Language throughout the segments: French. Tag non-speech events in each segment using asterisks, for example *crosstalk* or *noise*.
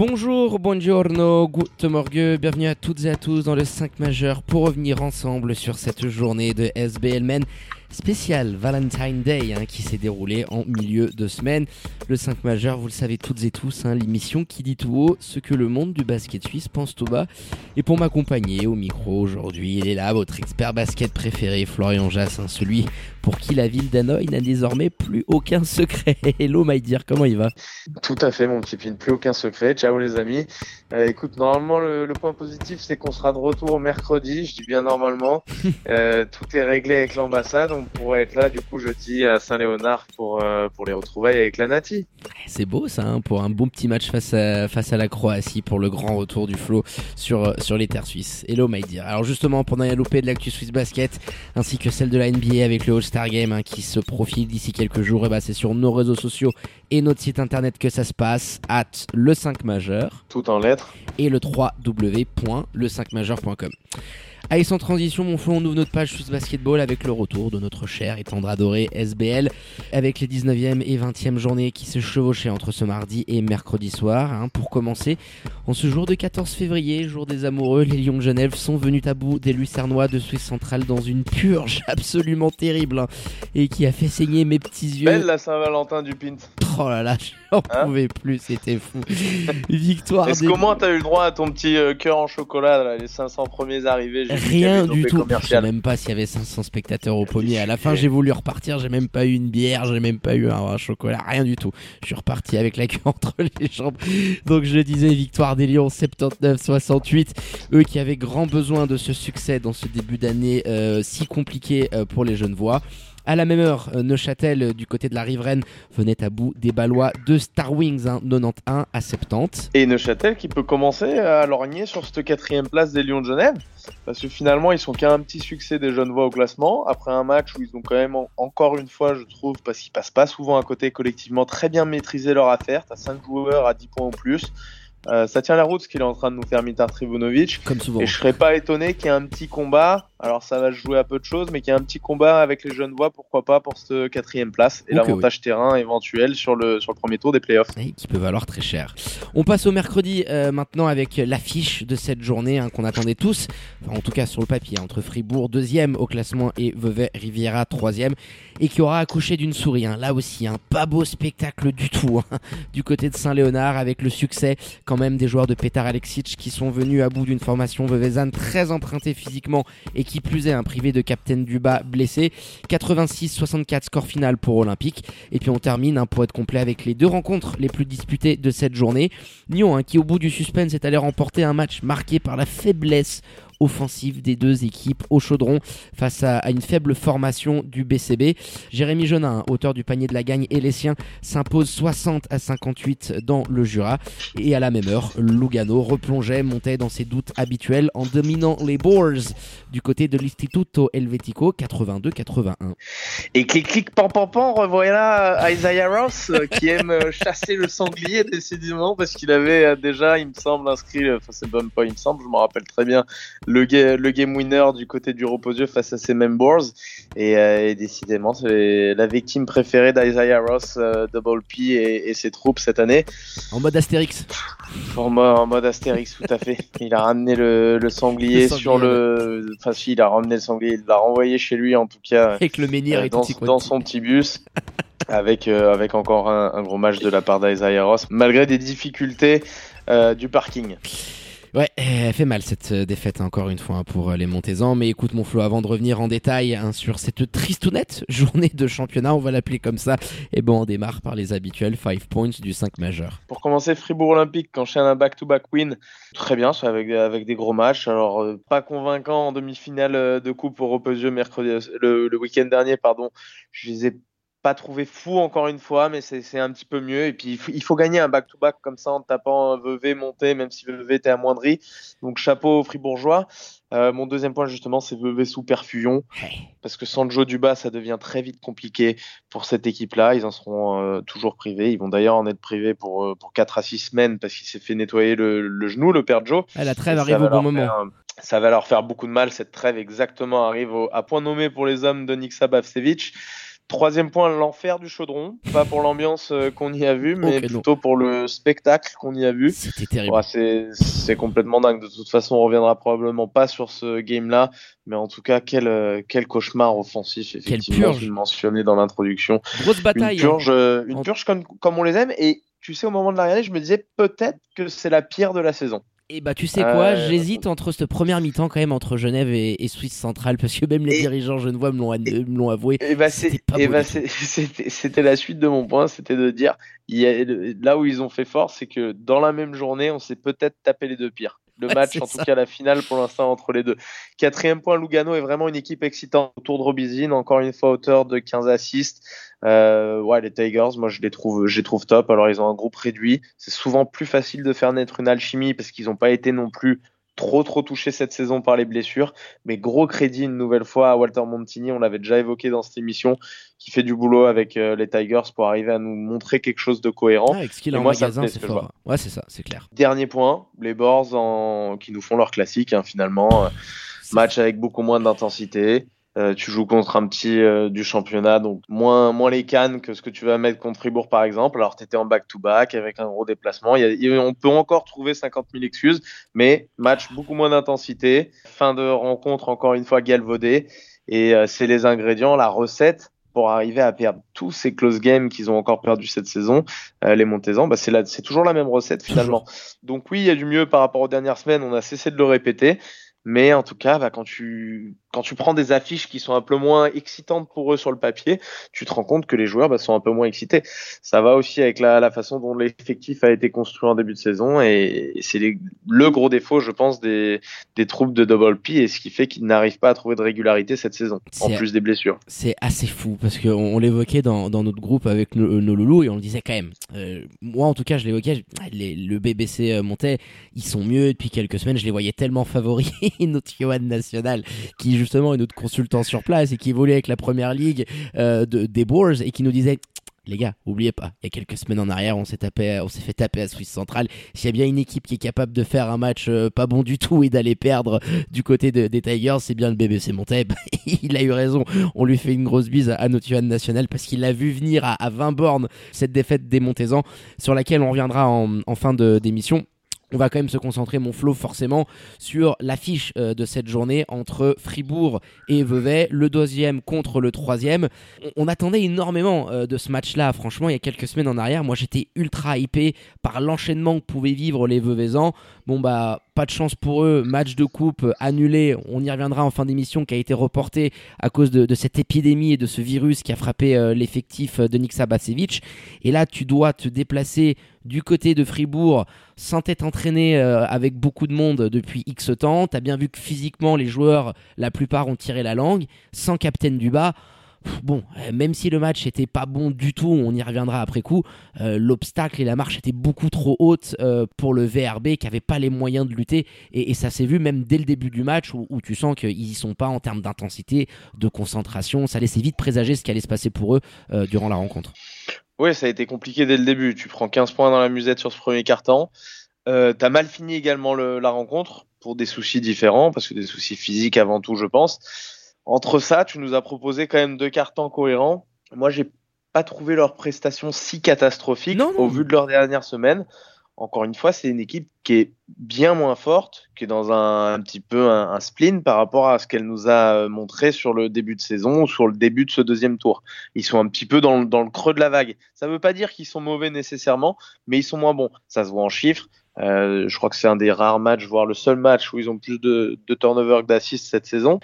Bonjour, buongiorno, good morgue, bienvenue à toutes et à tous dans le 5 majeur pour revenir ensemble sur cette journée de SBL Men spécial Valentine Day hein, qui s'est déroulé en milieu de semaine. Le 5 majeur, vous le savez toutes et tous, hein, l'émission qui dit tout haut ce que le monde du basket suisse pense tout bas. Et pour m'accompagner au micro aujourd'hui, il est là, votre expert basket préféré, Florian Jass, celui pour qui la ville d'Hanoï n'a désormais plus aucun secret. *laughs* Hello my dear, comment il va Tout à fait mon petit pin, plus aucun secret. Ciao les amis. Euh, écoute, normalement le, le point positif c'est qu'on sera de retour mercredi, je dis bien normalement. *laughs* euh, tout est réglé avec l'ambassade, on pourrait être là du coup jeudi à Saint-Léonard pour, euh, pour les retrouvailles avec la Nati. C'est beau ça, hein, pour un bon petit match face à, face à la Croatie pour le grand retour du flow sur, sur les terres suisses. Hello my dear. Alors justement, pendant la loupé de l'actu Swiss Basket, ainsi que celle de la NBA avec le All-Star Game hein, qui se profile d'ici quelques jours, et bah c'est sur nos réseaux sociaux et notre site internet que ça se passe, at le 5 majeur. Tout en lettres. Et le 3w.le5majeur.com. Allez, sans transition, mon fond, on ouvre notre page Swiss Basketball avec le retour de notre cher et tendre adoré SBL, avec les 19e et 20e journées qui se chevauchaient entre ce mardi et mercredi soir. Hein. Pour commencer, en ce jour de 14 février, jour des amoureux, les Lions de Genève sont venus à bout des Lucernois de Suisse centrale dans une purge *laughs* absolument terrible hein, et qui a fait saigner mes petits yeux. Belle la Saint-Valentin du Pint. Oh là là, *laughs* j'en Hein pouvais plus, c'était fou. *laughs* Victoire Est-ce comment t'as eu le droit à ton petit euh, cœur en chocolat là, les 500 premiers arrivés Rien du tout. Je sais même pas s'il y avait 500 spectateurs au pommier. À la fin, j'ai voulu repartir. J'ai même pas eu une bière. J'ai même pas eu un, un chocolat. Rien du tout. Je suis reparti avec la queue *laughs* entre les jambes. Donc, je disais victoire des Lions 79-68. Eux qui avaient grand besoin de ce succès dans ce début d'année euh, si compliqué euh, pour les jeunes voix. À la même heure, euh, Neuchâtel, euh, du côté de la riveraine, venait à bout des Ballois de Star Wings, hein, 91 à 70. Et Neuchâtel qui peut commencer à lorgner sur cette quatrième place des Lions de Genève. Parce que finalement, ils sont qu'à un petit succès des jeunes voix au classement. Après un match où ils ont quand même, en- encore une fois, je trouve, parce qu'ils passent pas souvent à côté collectivement, très bien maîtrisé leur affaire. T'as 5 joueurs à 10 points ou plus. Euh, ça tient la route ce qu'il est en train de nous faire Mitar Trivunovic. Comme souvent. Et je serais pas étonné qu'il y ait un petit combat. Alors ça va se jouer à peu de choses, mais qu'il y ait un petit combat avec les jeunes voix, pourquoi pas, pour cette quatrième place. Et Ok, l'avantage terrain éventuel sur le, sur le premier tour des playoffs. Et qui peut valoir très cher. On passe au mercredi euh, maintenant avec l'affiche de cette journée hein, qu'on attendait tous, enfin, en tout cas sur le papier, entre Fribourg deuxième au classement et Vevey Riviera troisième, et qui aura accouché d'une souris. hein. Là aussi, un pas beau spectacle du tout hein, *laughs* du côté de Saint-Léonard avec le succès quand même des joueurs de Petar Alexic qui sont venus à bout d'une formation vevezane très empruntée physiquement et qui plus est un privé de Captain Duba blessé. 86-64 score final pour Olympique. Et puis on termine hein, pour être complet avec les deux rencontres les plus disputées de cette journée. Nyon hein, qui au bout du suspense est allé remporter un match marqué par la faiblesse offensive des deux équipes au chaudron face à, une faible formation du BCB. Jérémy Jonin, auteur du panier de la gagne et les siens, s'impose 60 à 58 dans le Jura. Et à la même heure, Lugano replongeait, montait dans ses doutes habituels en dominant les Boars du côté de l'Istituto Helvetico 82-81. Et clic clic pan pan pan, revoilà Isaiah Ross euh, qui aime euh, chasser le sanglier décidément parce qu'il avait euh, déjà, il me semble, inscrit, euh, enfin c'est même pas il me semble, je me rappelle très bien, le, ga- le game winner du côté du Reposieux face à ses members et, euh, et décidément c'est la victime préférée d'Isaiah Ross, euh, Double P et, et ses troupes cette année. En mode Astérix. En mode, en mode Astérix, tout à fait. *laughs* Il a ramené le, le sanglier Le sanglier, sur le. Enfin, si, il a ramené le sanglier, il l'a renvoyé chez lui en tout cas. Avec le menhir Euh, et dans, tout dans son petit bus *laughs* avec, euh, avec encore un, un gros match de la part d'Isaiah Ross, malgré des difficultés euh, du parking. Ouais, elle fait mal cette euh, défaite encore une fois hein, pour euh, les Montezans. Mais écoute mon Flo, avant de revenir en détail hein, sur cette tristounette *laughs* journée de championnat, on va l'appeler comme ça. Et bon, on démarre par les habituels 5 points du 5 majeur. Pour commencer, Fribourg Olympique enchaîne un back-to-back win. Très bien, ça avec, avec des gros matchs. Alors, euh, pas convaincant en demi-finale de coupe Reposieux mercredi, le, le week-end dernier, pardon. Je les ai pas trouvé fou encore une fois, mais c'est un petit peu mieux. Et puis il faut, gagner un back-to-back comme ça en tapant Vevey monté, même si Vevey était amoindri. Donc chapeau aux fribourgeois. Euh, mon deuxième point justement, c'est Vevey sous perfusion. Parce que sans Joe Duba, ça devient très vite compliqué pour cette équipe-là. Ils en seront euh, toujours privés. Ils vont d'ailleurs en être privés pour, euh, pour 4 à 6 semaines parce qu'il s'est fait nettoyer le, genou, le père Joe. Ah, la trêve arrive au bon moment. ça va leur faire beaucoup de mal. Cette trêve exactement arrive à point nommé pour les hommes de Niksa Bavsevic. Troisième point, l'enfer du chaudron. Pas pour l'ambiance euh, qu'on y a vu, mais plutôt pour le spectacle qu'on y a vu. C'était terrible. c'est complètement dingue. De toute façon, on reviendra probablement pas sur ce game-là. Mais en tout cas, quel, euh, quel cauchemar offensif, effectivement, je mentionné dans l'introduction. Grosse bataille. Une purge, euh, une purge comme, comme on les aime. Et tu sais, au moment de la regarder, je me disais peut-être que c'est la pire de la saison. Et bah tu sais quoi, euh, j'hésite entre cette première mi-temps quand même entre Genève et, Suisse centrale parce que même les dirigeants genevois me l'ont avoué. Et bah c'était la suite de mon point, c'était de dire là où ils ont fait fort, c'est que dans la même journée, on s'est peut-être tapé les deux pires le match, en tout cas la finale pour l'instant entre les deux. Quatrième point, Lugano est vraiment une équipe excitante autour de Robizine, encore une fois auteur de 15 assists. Euh, ouais, les Tigers, moi je les trouve, je les trouve top. Alors ils ont un groupe réduit, c'est souvent plus facile de faire naître une alchimie parce qu'ils n'ont pas été non plus trop trop touché cette saison par les blessures. Mais gros crédit une nouvelle fois à Walter Montini, on l'avait déjà évoqué dans cette émission, qui fait du boulot avec euh, les Tigers pour arriver à nous montrer quelque chose de cohérent. avec ce qu'il a en magasin, c'est fort. Ouais, c'est ça, c'est clair. Dernier point, les Boars en... qui nous font leur classique hein, finalement. Euh, match avec beaucoup moins d'intensité. Euh, tu joues contre un petit euh, du championnat, donc moins, moins les cannes que ce que tu vas mettre contre Fribourg par exemple. Alors tu étais en back-to-back avec un gros déplacement. on peut encore trouver 50 000 excuses, mais match beaucoup moins d'intensité. Fin de rencontre encore une fois galvaudée. Et euh, c'est les ingrédients, la recette pour arriver à perdre tous ces close games qu'ils ont encore perdu cette saison, les Montezans, bah c'est, c'est toujours la même recette finalement. Donc oui, il y a du mieux par rapport aux dernières semaines, on a cessé de le répéter. Mais en tout cas, bah, quand, tu, quand tu prends des affiches qui sont un peu moins excitantes pour eux sur le papier, tu te rends compte que les joueurs bah, sont un peu moins excités. Ça va aussi avec la, la façon dont l'effectif a été construit en début de saison et, c'est le gros défaut, je pense, des, des troupes de Double P et ce qui fait qu'ils n'arrivent pas à trouver de régularité cette saison, en plus des blessures. C'est assez fou parce qu'on on, l'évoquait dans, dans, notre groupe avec nos, nos, loulous et on le disait quand même. Euh, moi, en tout cas, je l'évoquais, le BBC euh, montait, ils sont mieux depuis quelques semaines, je les voyais tellement favoris. *laughs* notre Johan National, qui justement est notre consultant sur place et qui évolue avec la première ligue euh, de, des Boars et qui nous disait les gars, oubliez pas, il y a quelques semaines en arrière, on s'est tapé, on s'est fait taper à Suisse Centrale. S'il y a bien une équipe qui est capable de faire un match euh, pas bon du tout et d'aller perdre du côté des Tigers, c'est bien le BBC Monteb. *laughs* il a eu raison. On lui fait une grosse bise à, notre Johan National parce qu'il a vu venir à, 20 bornes cette défaite des Montezans sur laquelle on reviendra en, en fin d'émission on va quand même se concentrer, mon flow, forcément, sur l'affiche euh, de cette journée entre Fribourg et Vevey, le deuxième contre le troisième. On, attendait énormément euh, de ce match-là, franchement, il y a quelques semaines en arrière. Moi, j'étais ultra hypé par l'enchaînement que pouvaient vivre les Veveysans. Bon, bah, pas de chance pour eux, match de coupe euh, annulé, on y reviendra en fin d'émission, qui a été reporté à cause de, cette épidémie et de ce virus qui a frappé l'effectif de Nick. Et là, tu dois te déplacer du côté de Fribourg sans t'être entraîné euh, avec beaucoup de monde depuis X temps. T'as bien vu que physiquement les joueurs, la plupart ont tiré la langue, sans capitaine du bas. Bon, euh, même si le match était pas bon du tout, on y reviendra après coup, euh, l'obstacle et la marche étaient beaucoup trop hautes pour le VRB qui avait pas les moyens de lutter et, ça s'est vu même dès le début du match où, tu sens qu'ils y sont pas en termes d'intensité, de concentration, ça laissait vite présager ce qui allait se passer pour eux durant la rencontre. Oui, ça a été compliqué dès le début. Tu prends 15 points dans la musette sur ce premier quart-temps. Euh, tu as mal fini également la rencontre pour des soucis différents, parce que des soucis physiques avant tout, je pense. Entre ça, tu nous as proposé quand même deux cartons cohérents. Moi, j'ai pas trouvé leur prestation si catastrophique au vu de leur dernière semaine encore une fois, c'est une équipe qui est bien moins forte, qui est dans un, petit peu un, spleen par rapport à ce qu'elle nous a euh, montré sur le début de saison ou sur le début de ce deuxième tour. Ils sont un petit peu dans, le creux de la vague. Ça ne veut pas dire qu'ils sont mauvais nécessairement, mais ils sont moins bons. Ça se voit en chiffres. Euh, je crois que c'est un des rares matchs, voire le seul match où ils ont plus de, de turnover que d'assists cette saison.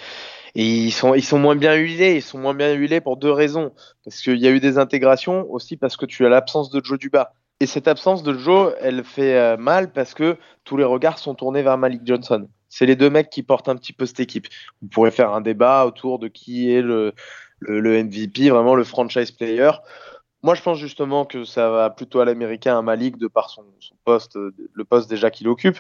Ils sont, moins bien huilés. Ils sont moins bien huilés pour deux raisons. Parce qu'il y a eu des intégrations, aussi parce que tu as l'absence de Joe Duba. Et cette absence de Joe, elle fait euh, mal parce que tous les regards sont tournés vers Malik Johnson. C'est les deux mecs qui portent un petit peu cette équipe. On pourrait faire un débat autour de qui est le, MVP, vraiment le franchise player. Moi, je pense justement que ça va plutôt à l'américain, à Malik, de par son, poste, le poste déjà qu'il occupe.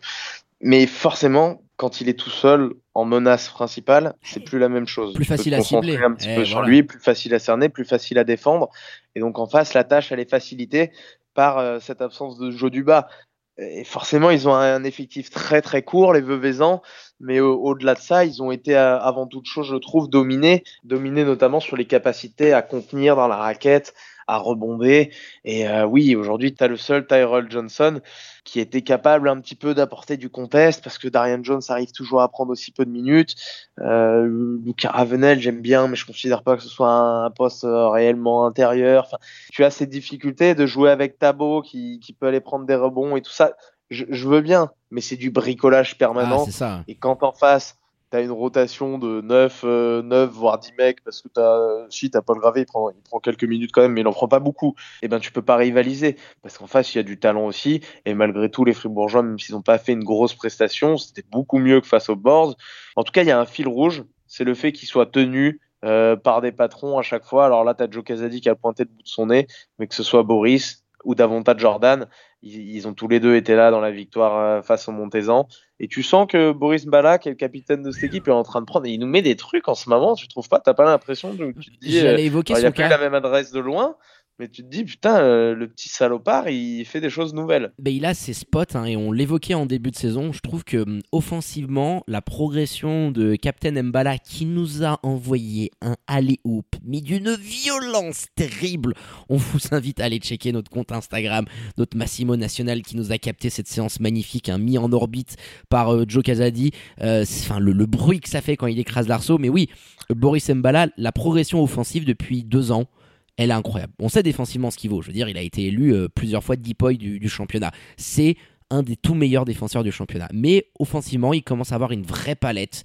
Mais forcément, quand il est tout seul en menace principale, c'est plus la même chose. Plus facile à cibler. un petit peu sur lui, plus facile à cerner, plus facile à défendre. Et donc en face, la tâche, elle est facilitée par euh, cette absence de jeu du bas. Et forcément, ils ont un, effectif très très court, les Veuvezans, mais au-delà de ça, ils ont été euh, avant toute chose, je trouve, dominés, dominés notamment sur les capacités à contenir dans la raquette, à rebonder. Et euh, oui, aujourd'hui, tu as le seul Tyrell Johnson qui était capable un petit peu d'apporter du contest parce que Darian Jones arrive toujours à prendre aussi peu de minutes. Euh, Lucas Ravenel, j'aime bien, mais je considère pas que ce soit un, poste euh, réellement intérieur. Enfin, tu as ces difficultés de jouer avec Tabo qui, qui peut aller prendre des rebonds et tout ça. Je, je veux bien, mais c'est du bricolage permanent. Ah, ça. Et quand en face, tu as une rotation de 9, 9 euh, voire 10 mecs parce que as, si t'as Paul Gravé, il prend, il prend quelques minutes quand même, mais il en prend pas beaucoup. Et eh ben tu peux pas rivaliser parce qu'en face il y a du talent aussi. Et malgré tout, les Fribourgeois, même s'ils n'ont pas fait une grosse prestation, c'était beaucoup mieux que face aux Boards. En tout cas, il y a un fil rouge, c'est le fait qu'ils soient tenus euh, par des patrons à chaque fois. Alors là, tu as Joe Casadi qui a pointé le bout de son nez, mais que ce soit Boris ou davantage Jordan, ils, ont tous les deux été là dans la victoire euh, face au Montezan. Et tu sens que Boris Bala, qui est le capitaine de cette équipe, est en train de prendre. il nous met des trucs en ce moment, tu trouves pas? T'as pas l'impression de. Tu te dis, euh, évoquer il n'y a plus la même adresse de loin, mais tu te dis, putain, euh, le petit salopard, il fait des choses nouvelles. Ben, il a ses spots, hein, et on l'évoquait en début de saison. Je trouve que hum, offensivement, la progression de Captain Mbala, qui nous a envoyé un alley-oop, mais d'une violence terrible. On vous invite à aller checker notre compte Instagram, notre Massimo National qui nous a capté cette séance magnifique, hein, mis en orbite par euh, Joe Casadi. Euh, enfin, le, le, bruit que ça fait quand il écrase l'arceau. Mais oui, Boris Mbala, la progression offensive depuis deux ans elle est incroyable. On sait défensivement ce qu'il vaut. Je veux dire, il a été élu euh, plusieurs fois Deepoy du, du championnat. C'est un des tout meilleurs défenseurs du championnat. Mais offensivement, il commence à avoir une vraie palette.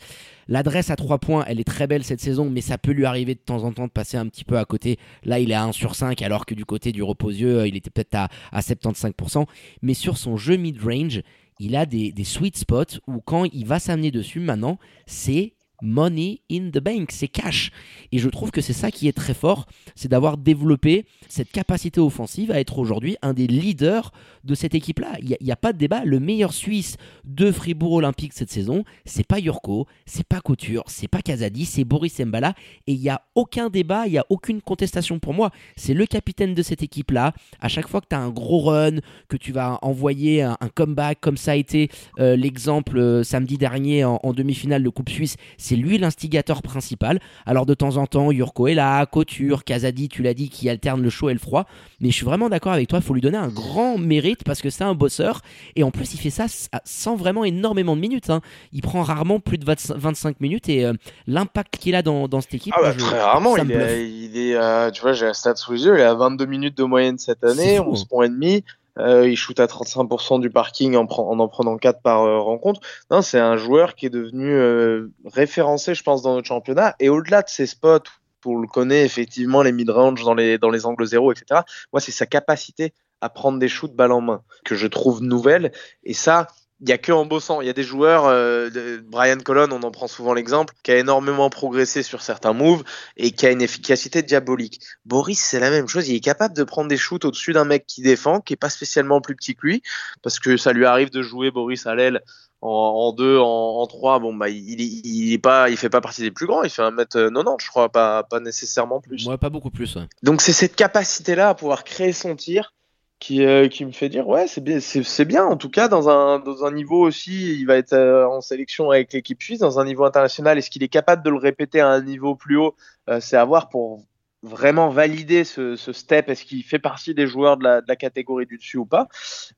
L'adresse à 3 points, elle est très belle cette saison, mais ça peut lui arriver de temps en temps de passer un petit peu à côté. Là, il est à 1 sur 5, alors que du côté du reposieux, euh, il était peut-être à, à 75%. Mais sur son jeu mid-range, il a des sweet spots où quand il va s'amener dessus maintenant, c'est money in the bank, c'est cash. Et je trouve que c'est ça qui est très fort, c'est d'avoir développé cette capacité offensive à être aujourd'hui un des leaders de cette équipe-là. Il n'y a, pas de débat. Le meilleur Suisse de Fribourg Olympique cette saison, c'est pas Yurko, c'est pas Couture, c'est pas Kazadi, c'est Boris Mbala. Et il n'y a aucun débat, il n'y a aucune contestation pour moi. C'est le capitaine de cette équipe-là. À chaque fois que tu as un gros run, que tu vas envoyer un, comeback, comme ça a été euh, l'exemple euh, samedi dernier en, en demi-finale de Coupe Suisse, c'est lui l'instigateur principal. Alors de temps en temps, Yurko est là, Couture, Kazadi, tu l'as dit, qui alterne le chaud et le froid. Mais je suis vraiment d'accord avec toi, il faut lui donner un grand mérite parce que c'est un bosseur. Et en plus, il fait ça sans vraiment énormément de minutes. Hein. Il prend rarement plus de 25 minutes et euh, l'impact qu'il a dans, cette équipe. Ah bah, très rarement, il est, euh, tu vois, j'ai un stat sous les yeux, il est à 22 minutes de moyenne cette année, 11 hein. points et demi. Euh, il shoot à 35% du parking en, en, en prenant 4 par euh, rencontre. Non, c'est un joueur qui est devenu euh, référencé, je pense, dans notre championnat. Et au-delà de ses spots, pour le connaître effectivement les mid-range dans les, dans les angles zéro, etc. Moi, c'est sa capacité à prendre des shoots balle en main que je trouve nouvelle. Et ça, il y a que en bossant. Il y a des joueurs, euh, Brian Colon, on en prend souvent l'exemple, qui a énormément progressé sur certains moves et qui a une efficacité diabolique. Boris, c'est la même chose. Il est capable de prendre des shoots au-dessus d'un mec qui défend, qui est pas spécialement plus petit que lui, parce que ça lui arrive de jouer Boris à l'aile en, deux, en, trois. Bon, bah, il, il, est pas, il fait pas partie des plus grands. Il fait un mètre 90, je crois, pas, pas nécessairement plus. Moi, pas beaucoup plus. Donc, c'est cette capacité-là à pouvoir créer son tir qui, euh, qui me fait dire ouais c'est bien c'est bien. En tout cas dans un dans un niveau aussi il va être euh, en sélection avec l'équipe suisse. Dans un niveau international est-ce qu'il est capable de le répéter à un niveau plus haut? Euh, c'est à voir pour vraiment valider ce, step? Est-ce qu'il fait partie des joueurs de la, catégorie du dessus ou pas?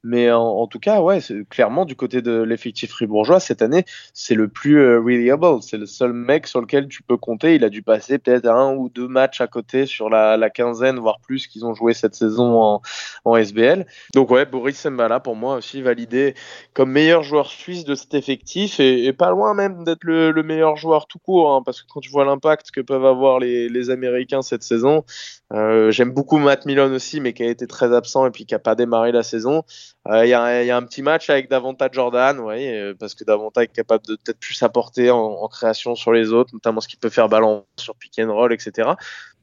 Mais en, tout cas, ouais, clairement du côté de l'effectif fribourgeois cette année, c'est le plus euh, reliable. C'est le seul mec sur lequel tu peux compter. Il a dû passer peut-être un ou deux matchs à côté sur la, quinzaine, voire plus, qu'ils ont joué cette saison en, SBL. Donc ouais, Boris Mbala pour moi aussi validé comme meilleur joueur suisse de cet effectif et, pas loin même d'être le, le, meilleur joueur tout court, hein, parce que quand tu vois l'impact que peuvent avoir les, les Américains cette saison Euh, j'aime beaucoup Matt Milon aussi, mais qui a été très absent et puis qui a pas démarré la saison. Il y, a un petit match avec Davanta Jordan, ouais, parce que Davanta est capable de peut-être plus apporter en, création sur les autres, notamment ce qu'il peut faire ballon sur pick and roll, etc.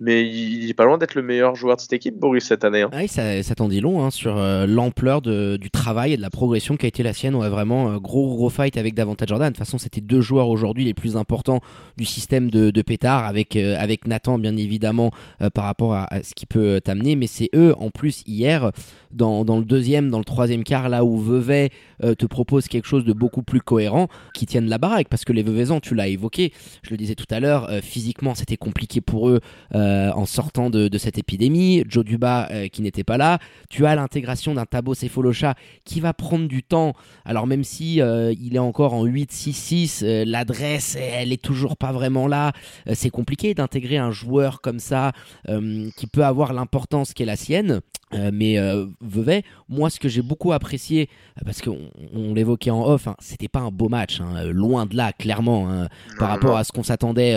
Mais il, est pas loin d'être le meilleur joueur de cette équipe, Boris, cette année. Hein. Ah ça, ça t'en dit long hein, sur l'ampleur du travail et de la progression qui a été la sienne. Ouais, vraiment gros gros fight avec Davanta Jordan. De toute façon, c'était deux joueurs aujourd'hui les plus importants du système de, de avec Nathan bien évidemment par rapport à ce qui peut euh, t'amener, mais c'est eux en plus hier dans, le deuxième, dans le troisième quart, là où Vevey euh, te propose quelque chose de beaucoup plus cohérent, qui tiennent la baraque, parce que les Veveysans, tu l'as évoqué, je le disais tout à l'heure, euh, physiquement c'était compliqué pour eux en sortant de, cette épidémie, Joe Duba qui n'était pas là, tu as l'intégration d'un Tabo Céphalocha qui va prendre du temps, alors même si il est encore en 8-6-6, l'adresse elle est toujours pas vraiment là, c'est compliqué d'intégrer un joueur comme ça qui peut avoir l'importance qu'est la sienne. Euh, mais euh, Vevey, moi ce que j'ai beaucoup apprécié, euh, parce qu'on on, l'évoquait en off, hein, c'était pas un beau match, hein, loin de là, clairement, hein, par rapport à ce qu'on s'attendait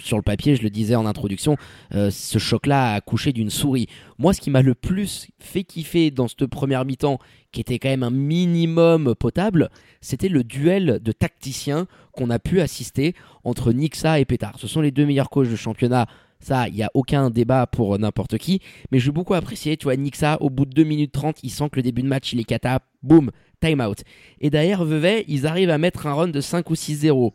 sur le papier, je le disais en introduction, ce choc-là a accouché d'une souris. Moi ce qui m'a le plus fait kiffer dans cette première mi-temps, qui était quand même un minimum potable, c'était le duel de tacticiens qu'on a pu assister entre Nixa et Pétard. Ce sont les deux meilleurs coachs de championnat ça, il n'y a aucun débat pour n'importe qui. Mais je vais beaucoup apprécier, tu vois, Nixa, au bout de 2 minutes 30, il sent que le début de match, il est cata. Boum, time out. Et derrière Vevey, ils arrivent à mettre un run de 5 ou 6-0.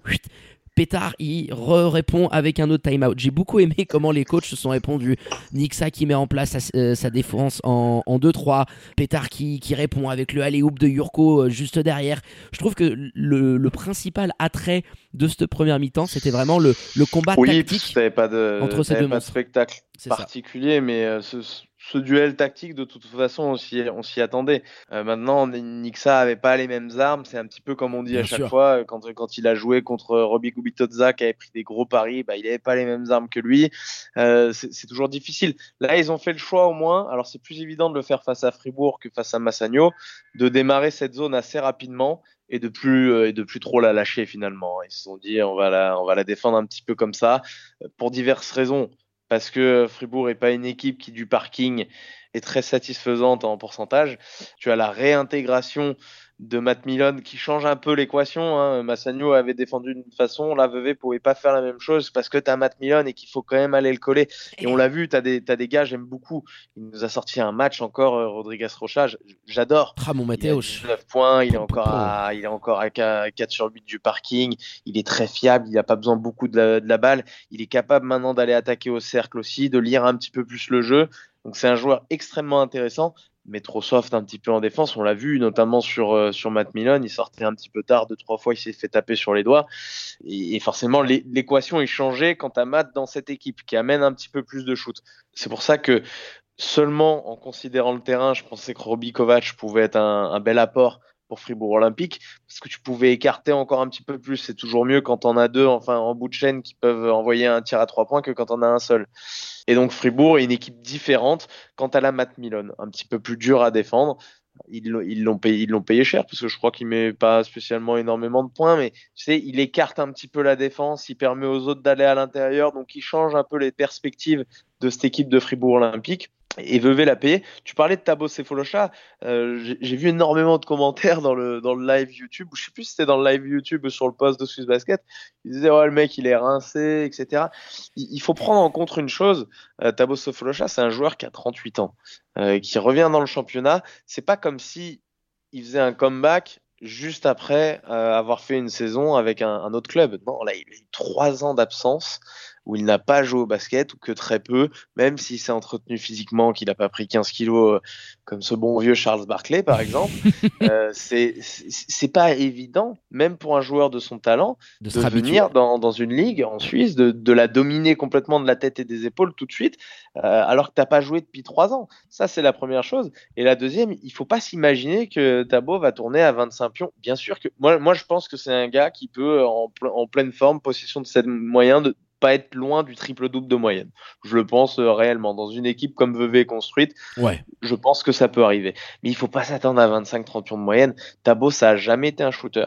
Pétard, il répond avec un autre timeout. J'ai beaucoup aimé comment les coachs se sont répondus. Nixa qui met en place sa, euh, défense en, 2-3. Pétard qui, répond avec le alley-oop de Yurko euh, juste derrière. Je trouve que le, principal attrait de cette première mi-temps, c'était vraiment le, combat tactique pas de, entre ces deux pas de spectacle particulier, mais euh, ce, ce duel tactique, de toute façon, on s'y, attendait. Euh, maintenant, Nixa avait pas les mêmes armes. C'est un petit peu comme on dit à chaque fois, quand, quand il a joué contre Robbie Kubitodza, qui avait pris des gros paris, bah, il n'avait pas les mêmes armes que lui. Euh, c'est, toujours difficile. Là, ils ont fait le choix au moins. Alors, c'est plus évident de le faire face à Fribourg que face à Massagno, de démarrer cette zone assez rapidement et de plus euh, et de plus trop la lâcher finalement. Ils se sont dit on va la on va la défendre un petit peu comme ça pour diverses raisons parce que Fribourg n'est pas une équipe qui du parking est très satisfaisante en pourcentage. Tu as la réintégration de Matt Milon qui change un peu l'équation. Hein. Massagno avait défendu d'une façon, la Vevey pouvait pas faire la même chose parce que tu as Matt Milon et qu'il faut quand même aller le coller. Et on l'a vu, tu as des, des gars, j'aime beaucoup. Il nous a sorti un match encore, euh, Rodriguez Rochage, j'adore. Ah, mon Il a 19 points, il est encore à, il est encore à 4 sur 8 du parking, il est très fiable, il n'a pas besoin beaucoup de la, de la balle, il est capable maintenant d'aller attaquer au cercle aussi, de lire un petit peu plus le jeu. Donc c'est un joueur extrêmement intéressant mais trop soft un petit peu en défense. On l'a vu notamment sur, euh, sur Matt Milon, il sortait un petit peu tard, deux, trois fois, il s'est fait taper sur les doigts. Et, forcément, l'équation est changée quant à Matt dans cette équipe qui amène un petit peu plus de shoot. C'est pour ça que seulement en considérant le terrain, je pensais que Robbie Kovac pouvait être un bel apport pour Fribourg Olympique, parce que tu pouvais écarter encore un petit peu plus. C'est toujours mieux quand on a deux, enfin en bout de chaîne, qui peuvent envoyer un tir à trois points que quand on a un seul. Et donc Fribourg est une équipe différente quant à la Matt Milon, un petit peu plus dur à défendre. Ils l'ont payé, cher parce que je crois qu'il met pas spécialement énormément de points, mais tu sais, il écarte un petit peu la défense, il permet aux autres d'aller à l'intérieur, donc il change un peu les perspectives de cette équipe de Fribourg Olympique et Vevey l'a payé. Tu parlais de Tabo Cefolocha, euh, j'ai vu énormément de commentaires dans le, dans le live YouTube, je sais plus si c'était dans le live YouTube ou sur le post de Swiss Basket, ils disaient ouais le mec il est rincé, etc. Il, faut prendre en compte une chose, euh, Tabo Cefolocha c'est un joueur qui a 38 ans, euh, qui revient dans le championnat, c'est pas comme si il faisait un comeback juste après euh, avoir fait une saison avec un, un, autre club. Non, là il a eu trois ans d'absence où il n'a pas joué au basket ou que très peu, même s'il s'est entretenu physiquement, qu'il n'a pas pris 15 kilos euh, comme ce bon vieux Charles Barkley par exemple. *laughs* euh, c'est pas évident, même pour un joueur de son talent, de, venir dans, dans, une ligue en Suisse, de, de, la dominer complètement de la tête et des épaules tout de suite, euh, alors que t'as pas joué depuis trois ans. Ça c'est la première chose. Et la deuxième, il faut pas s'imaginer que Tabo va tourner à 25 pions. Bien sûr que moi, moi je pense que c'est un gars qui peut en, en pleine forme, possession de ses moyens de pas être loin du triple-double de moyenne. Je le pense euh, réellement. Dans une équipe comme Vevey construite, ouais. je pense que ça peut arriver. Mais il faut pas s'attendre à 25-30 pions de moyenne. Tabo, ça a jamais été un shooter.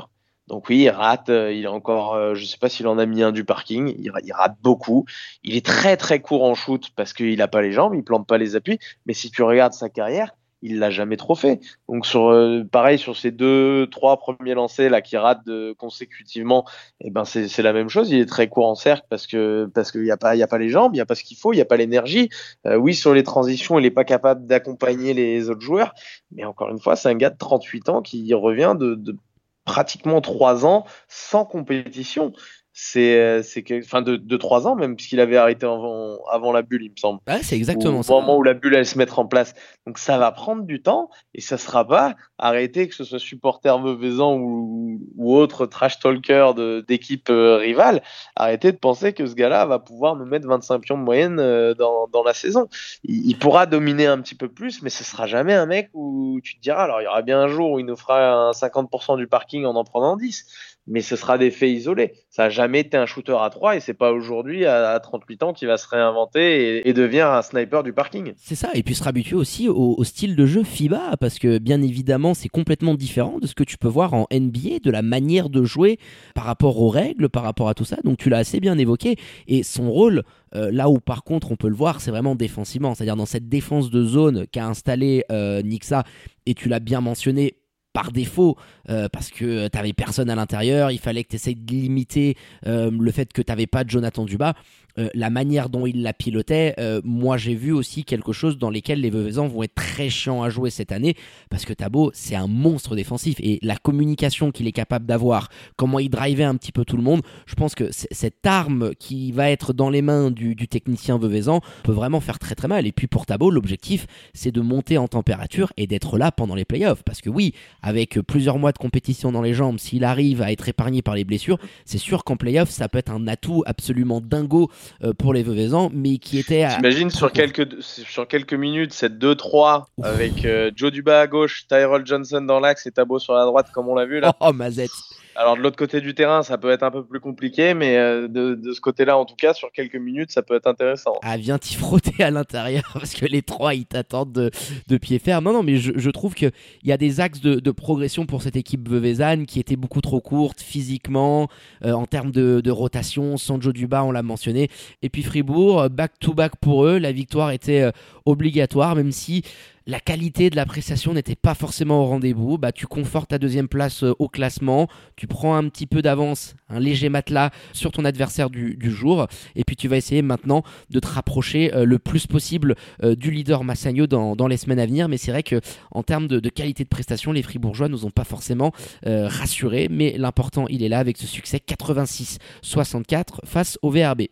Donc oui, il rate, euh, il est encore, euh, je sais pas s'il en a mis un du parking, il, il, rate beaucoup. Il est très très court en shoot parce qu'il n'a pas les jambes, il plante pas les appuis. Mais si tu regardes sa carrière, il l'a jamais trop fait. Donc euh, pareil sur ces deux trois premiers lancers là qui ratent de, consécutivement, eh ben c'est la même chose. Il est très court en cercle parce que parce qu'il y a pas il y a pas les jambes, il y a pas ce qu'il faut, il y a pas l'énergie. Euh, oui sur les transitions, il est pas capable d'accompagner les autres joueurs, mais encore une fois c'est un gars de 38 ans qui revient de, de pratiquement trois ans sans compétition c'est euh, c'est que enfin de, de 3 ans même puisqu'il avait arrêté avant, avant la bulle il me semble. Ouais, c'est exactement au ça. au moment où la bulle allait se mettre en place. Donc ça va prendre du temps et ça sera pas arrêté que ce soit supporter mauvaisan ou, ou autre trash talker d'équipe euh, rivale. Arrêtez de penser que ce gars-là va pouvoir nous mettre 25 pions de moyenne euh, dans, dans la saison. Il, il, pourra dominer un petit peu plus mais ce sera jamais un mec où tu te diras alors il y aura bien un jour où il nous fera un 50% du parking en en prenant 10 mais ce sera des faits isolés. Ça n'a jamais été un shooter à 3 et c'est pas aujourd'hui à 38 ans qu'il va se réinventer et, et, devenir un sniper du parking. C'est ça, et puis se habituer aussi au, style de jeu FIBA parce que bien évidemment c'est complètement différent de ce que tu peux voir en NBA, de la manière de jouer par rapport aux règles, par rapport à tout ça. Donc tu l'as assez bien évoqué et son rôle. Euh, là où par contre on peut le voir, c'est vraiment défensivement, c'est-à-dire dans cette défense de zone qu'a installé euh, Nixa, et tu l'as bien mentionné, par défaut euh, parce que tu avais personne à l'intérieur, il fallait que tu de limiter euh, le fait que tu n'avais pas Jonathan Dubas. Euh, la manière dont il la pilotait, euh, moi j'ai vu aussi quelque chose dans lesquels les Veuvezans vont être très chiants à jouer cette année parce que Tabo c'est un monstre défensif et la communication qu'il est capable d'avoir, comment il drivait un petit peu tout le monde, je pense que cette arme qui va être dans les mains du, technicien Veuvezan peut vraiment faire très très mal. Et puis pour Tabo, l'objectif c'est de monter en température et d'être là pendant les playoffs parce que oui, avec plusieurs mois de compétition dans les jambes, s'il arrive à être épargné par les blessures, c'est sûr qu'en playoffs ça peut être un atout absolument dingo pour les Veuvezans, mais qui était. T'imagines sur quelques, sur quelques minutes, cette 2-3 avec euh, Joe Duba à gauche, Tyrell Johnson dans l'axe et Tabo sur la droite, comme on l'a vu là. Oh, Mazette alors de l'autre côté du terrain, ça peut être un peu plus compliqué, mais euh, de, ce côté-là, en tout cas, sur quelques minutes, ça peut être intéressant. Ah, viens t'y frotter à l'intérieur, *laughs* parce que les trois, ils t'attendent de, pied ferme. Non, non, mais je, je trouve qu'il y a des axes de, progression pour cette équipe Vevezan qui étaient beaucoup trop courtes physiquement, euh, en termes de, de rotation. Sanjo Duba, on l'a mentionné. Et puis Fribourg, back-to-back pour eux. La victoire était euh, obligatoire, même si la qualité de la prestation n'était pas forcément au rendez-vous, bah, tu confortes ta deuxième place euh, au classement, tu prends un petit peu d'avance, un léger matelas sur ton adversaire du, jour, et puis tu vas essayer maintenant de te rapprocher euh, le plus possible euh, du leader Massagno dans, les semaines à venir. Mais c'est vrai que en termes de, qualité de prestation, les Fribourgeois nous ont pas forcément rassurés, mais l'important il est là avec ce succès 86-64 face au VRB.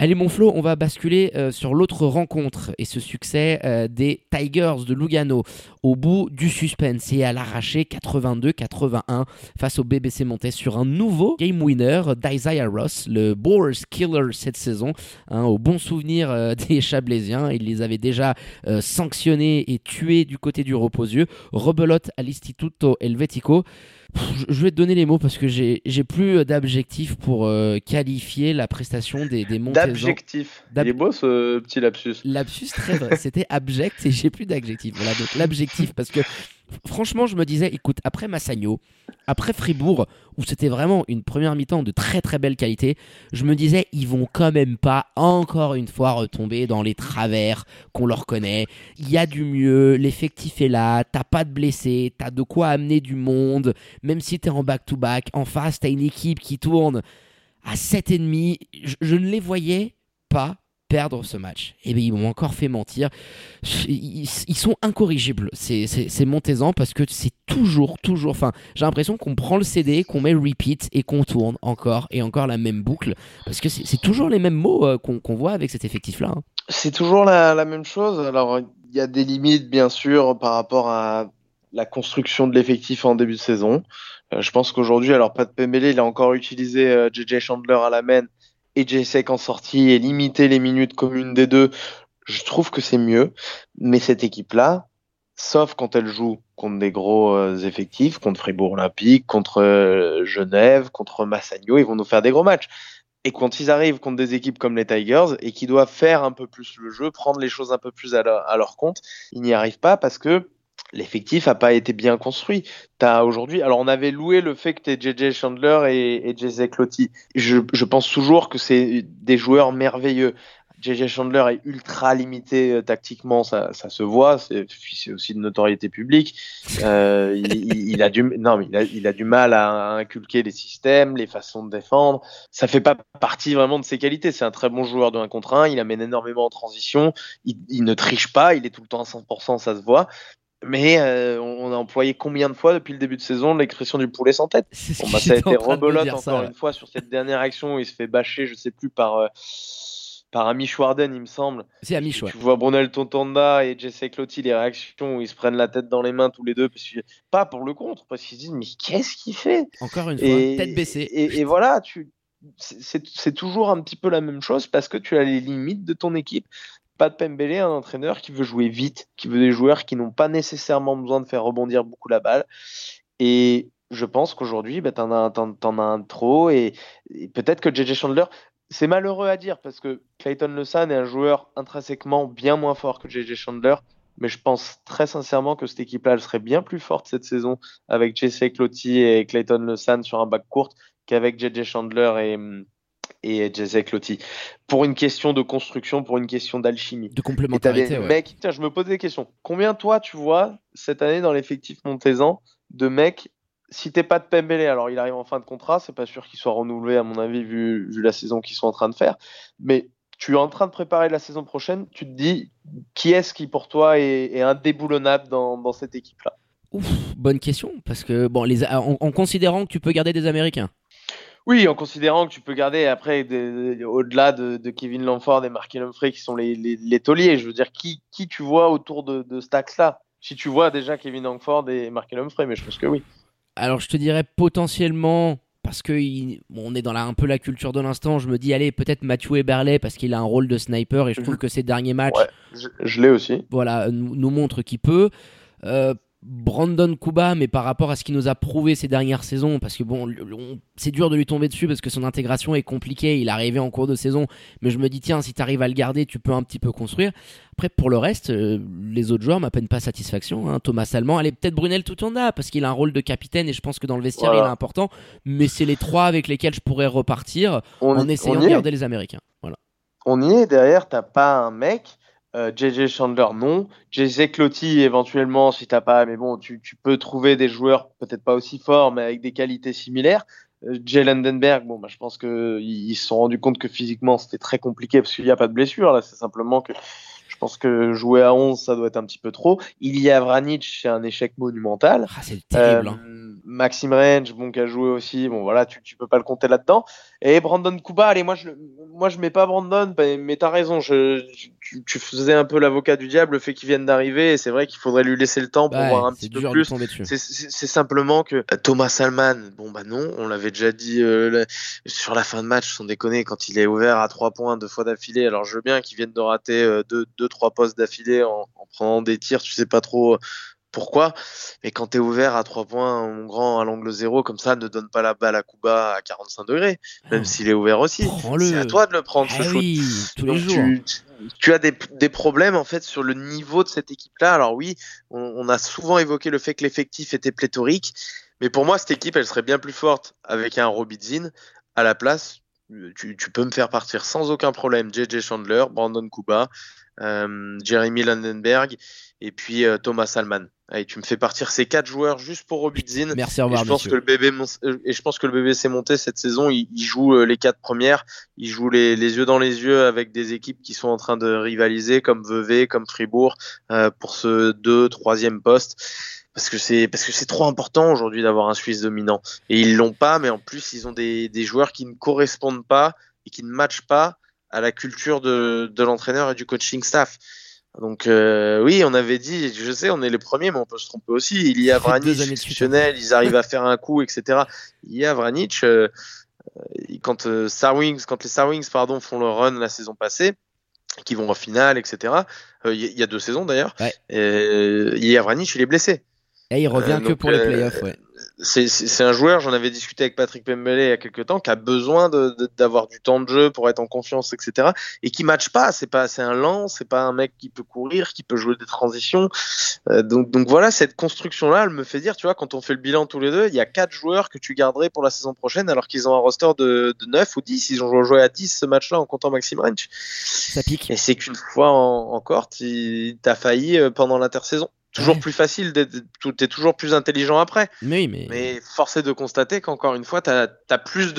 Allez mon Flo, on va basculer euh, sur l'autre rencontre et ce succès euh, des Tigers de Lugano. Au bout du suspense et à l'arraché 82-81 face au BBC Montais sur un nouveau game winner d'Isaiah Ross, le Boers Killer cette saison, hein, au bon souvenir euh, *laughs* des Chablaisiens, il les avait déjà sanctionnés et tués du côté du reposieux, rebelote à l'Istituto Helvetico je vais te donner les mots parce que j'ai plus d'adjectifs pour euh, qualifier la prestation des, des Montezans. D'adjectifs. Il est beau ce petit lapsus. Lapsus, très vrai. C'était abject et j'ai plus d'adjectifs. Voilà, donc l'abjectif parce que franchement, je me disais, écoute, après Massagno, après Fribourg, où c'était vraiment une première mi-temps de très très belle qualité, je me disais, ils vont quand même pas encore une fois retomber dans les travers qu'on leur connaît. Il y a du mieux, l'effectif est là, t'as pas de blessés, t'as de quoi amener du monde, même si t'es en back-to-back, en face, t'as une équipe qui tourne à 7,5. Je, je ne les voyais pas perdre ce match. Et bien ils m'ont encore fait mentir. Ils, sont incorrigibles, ces, ces, ces Montezans, parce que c'est toujours, toujours. Enfin, j'ai l'impression qu'on prend le CD, qu'on met repeat et qu'on tourne encore et encore la même boucle. Parce que c'est toujours les mêmes mots euh, qu'on qu voit avec cet effectif-là. Hein. C'est toujours la, même chose. Alors, il y a des limites, bien sûr, par rapport à la construction de l'effectif en début de saison. Euh, je pense qu'aujourd'hui, alors Pat Pembele, il a encore utilisé euh, JJ Chandler à la main et J-Sec en sortie et limiter les minutes communes des deux, je trouve que c'est mieux. Mais cette équipe-là, sauf quand elle joue contre des gros euh, effectifs, contre Fribourg Olympique, contre euh, Genève, contre Massagno, ils vont nous faire des gros matchs. Et quand ils arrivent contre des équipes comme les Tigers et qui doivent faire un peu plus le jeu, prendre les choses un peu plus à leur compte, ils n'y arrivent pas parce que l'effectif a pas été bien construit. T'as aujourd'hui, alors on avait loué le fait que tu JJ Chandler et, et Jesse Clotti. Je, je pense toujours que c'est des joueurs merveilleux. JJ Chandler est ultra limité euh, tactiquement, ça, ça, se voit, c'est aussi de notoriété publique. Euh, il, il, a du, non, mais il, a, il a du mal à, inculquer les systèmes, les façons de défendre. Ça fait pas partie vraiment de ses qualités. C'est un très bon joueur de 1 contre 1, il amène énormément en transition, il, il ne triche pas, il est tout le temps à 100%, ça se voit. Mais euh, on a employé combien de fois depuis le début de saison l'expression du poulet sans tête? Bon, bah, Ça a été rebelote encore une fois sur cette dernière action où il se fait bâcher, je sais plus, par, euh, par Amish Warden, il me semble. C'est. Tu vois Brunel Tontonda et Jesse Clotti, les réactions où ils se prennent la tête dans les mains tous les deux, parce que, pas pour le contre, parce qu'ils se disent mais qu'est-ce qu'il fait? Encore une fois, et, tête baissée. Et, et voilà, tu, c'est toujours un petit peu la même chose parce que tu as les limites de ton équipe. Pas de Pembele, un entraîneur qui veut jouer vite, qui veut des joueurs qui n'ont pas nécessairement besoin de faire rebondir beaucoup la balle. Et je pense qu'aujourd'hui, bah, as, en as un trop. Et, et peut-être que JJ Chandler, c'est malheureux à dire parce que Clayton LeSan est un joueur intrinsèquement bien moins fort que JJ Chandler. Mais je pense très sincèrement que cette équipe-là, elle serait bien plus forte cette saison avec Jesse Clotti et Clayton LeSan sur un bac court qu'avec JJ Chandler et, et Jesse Clotti. Pour une question de construction, pour une question d'alchimie. De complémentarité. Ouais. Mecs, tiens, je me pose des questions. Combien toi tu vois cette année dans l'effectif montaisan de mecs si t'es pas de Pembele, alors il arrive en fin de contrat, c'est pas sûr qu'il soit renouvelé à mon avis vu, vu la saison qu'ils sont en train de faire. Mais tu es en train de préparer la saison prochaine, tu te dis qui est-ce qui pour toi est, est indéboulonnable dans, dans cette équipe-là? Ouf, bonne question, parce que bon, les, en, en, considérant que tu peux garder des Américains. Oui, en considérant que tu peux garder après, au-delà de, de, Kevin Lamford et Mark Humphrey qui sont les, les, les, tauliers, je veux dire, qui, qui tu vois autour de, de cet axe-là? Si tu vois déjà Kevin Langford et Mark Humphrey, mais je pense que oui. Alors je te dirais potentiellement parce que il, bon, on est dans la, un peu la culture de l'instant, je me dis allez peut-être Mathieu Eberle parce qu'il a un rôle de sniper et je trouve que ces derniers matchs, ouais, je, je l'ai aussi. Voilà, nous, nous montre qu'il peut. Euh, Brandon Kuba, mais par rapport à ce qu'il nous a prouvé ces dernières saisons, parce que bon, c'est dur de lui tomber dessus parce que son intégration est compliquée, il est arrivé en cours de saison, mais je me dis tiens, si tu arrives à le garder, tu peux un petit peu construire. Après, pour le reste, euh, les autres joueurs m'appellent pas satisfaction. Hein. Thomas Salman, allez peut-être Brunel Toutonda, parce qu'il a un rôle de capitaine et je pense que dans le vestiaire voilà. il est important, mais c'est les trois avec lesquels je pourrais repartir on, en essayant de garder les Américains. Voilà. On y est, derrière, t'as pas un mec euh, JJ Chandler, non. JJ Clotti, éventuellement, si t'as pas, mais bon, tu, tu, peux trouver des joueurs peut-être pas aussi forts, mais avec des qualités similaires. Euh, Jay Landenberg, bon, bah, je pense qu'ils se sont rendus compte que physiquement c'était très compliqué parce qu'il n'y a pas de blessure. Là, c'est simplement que je pense que jouer à 11, ça doit être un petit peu trop. Il y a Vranic, c'est un échec monumental. Ah, c'est terrible. Euh, hein. Maxime Range, bon, qui a joué aussi. Bon, voilà, tu, tu peux pas le compter là-dedans. Et Brandon Kuba, allez, moi, je, moi, je mets pas Brandon, mais t'as raison. Je, tu, tu, faisais un peu l'avocat du diable, le fait qu'il vienne d'arriver. Et c'est vrai qu'il faudrait lui laisser le temps pour voir un petit peu plus. C'est simplement que Thomas Salman, bon, bah non, on l'avait déjà dit euh, sur la fin de match, sans déconner, quand il est ouvert à trois points deux fois d'affilée. Alors, je veux bien qu'il vienne de rater euh, deux, deux, trois postes d'affilée en, en prenant des tirs, tu sais pas trop pourquoi? Mais quand tu es ouvert à 3 points, mon grand, à l'angle zéro, comme ça, ne donne pas la balle à Kuba à 45 degrés, même oh. s'il est ouvert aussi. C'est à toi de le prendre, ah ce oui, shoot. tous les jours. Tu, tu, as des, des, problèmes, en fait, sur le niveau de cette équipe-là. Alors oui, on, on, a souvent évoqué le fait que l'effectif était pléthorique, mais pour moi, cette équipe, elle serait bien plus forte avec un Robidzin à la place. Tu, tu, peux me faire partir sans aucun problème JJ Chandler, Brandon Kuba, euh, Jeremy Landenberg et puis euh, Thomas Salman. Allez, tu me fais partir ces quatre joueurs juste pour Robidzin. Merci, au revoir, et je pense que le bébé et je pense que le bébé s'est monté cette saison. Il, il joue euh, les quatre premières. Il joue les, les, yeux dans les yeux avec des équipes qui sont en train de rivaliser, comme Vevey, comme Fribourg, euh, pour ce deux, troisième poste. Parce que c'est parce que c'est trop important aujourd'hui d'avoir un Suisse dominant. Et ils l'ont pas, mais en plus ils ont des, des joueurs qui ne correspondent pas et qui ne matchent pas à la culture de, de l'entraîneur et du coaching staff. Donc euh, oui, on avait dit, je sais, on est les premiers, mais on peut se tromper aussi. Il y a *laughs* Vranic institutionnel, ils arrivent à faire un coup, etc. Il y a Vranic euh, quand euh, Sarwings, quand les Sarwings pardon font le run la saison passée, qui vont en finale, etc. il y a deux saisons d'ailleurs. Ouais. il y a Vranic, il est blessé. Et il revient que pour les playoffs, ouais. C'est un joueur, j'en avais discuté avec Patrick Pembele il y a quelques temps, qui a besoin d'avoir du temps de jeu pour être en confiance, etc. Et qui matche pas. C'est pas, c'est un lent, c'est pas un mec qui peut courir, qui peut jouer des transitions. Euh, donc, donc voilà, cette construction-là, elle me fait dire, tu vois, quand on fait le bilan tous les deux, il y a quatre joueurs que tu garderais pour la saison prochaine, alors qu'ils ont un roster de, de 9 ou 10. Ils ont joué à 10 ce match-là en comptant Maxime Ranch. Ça pique. Et c'est qu'une fois encore, tu as failli euh, pendant l'intersaison toujours plus facile, tu es toujours plus intelligent après. Mais, mais... mais force est de constater qu'encore une fois, tu as, plus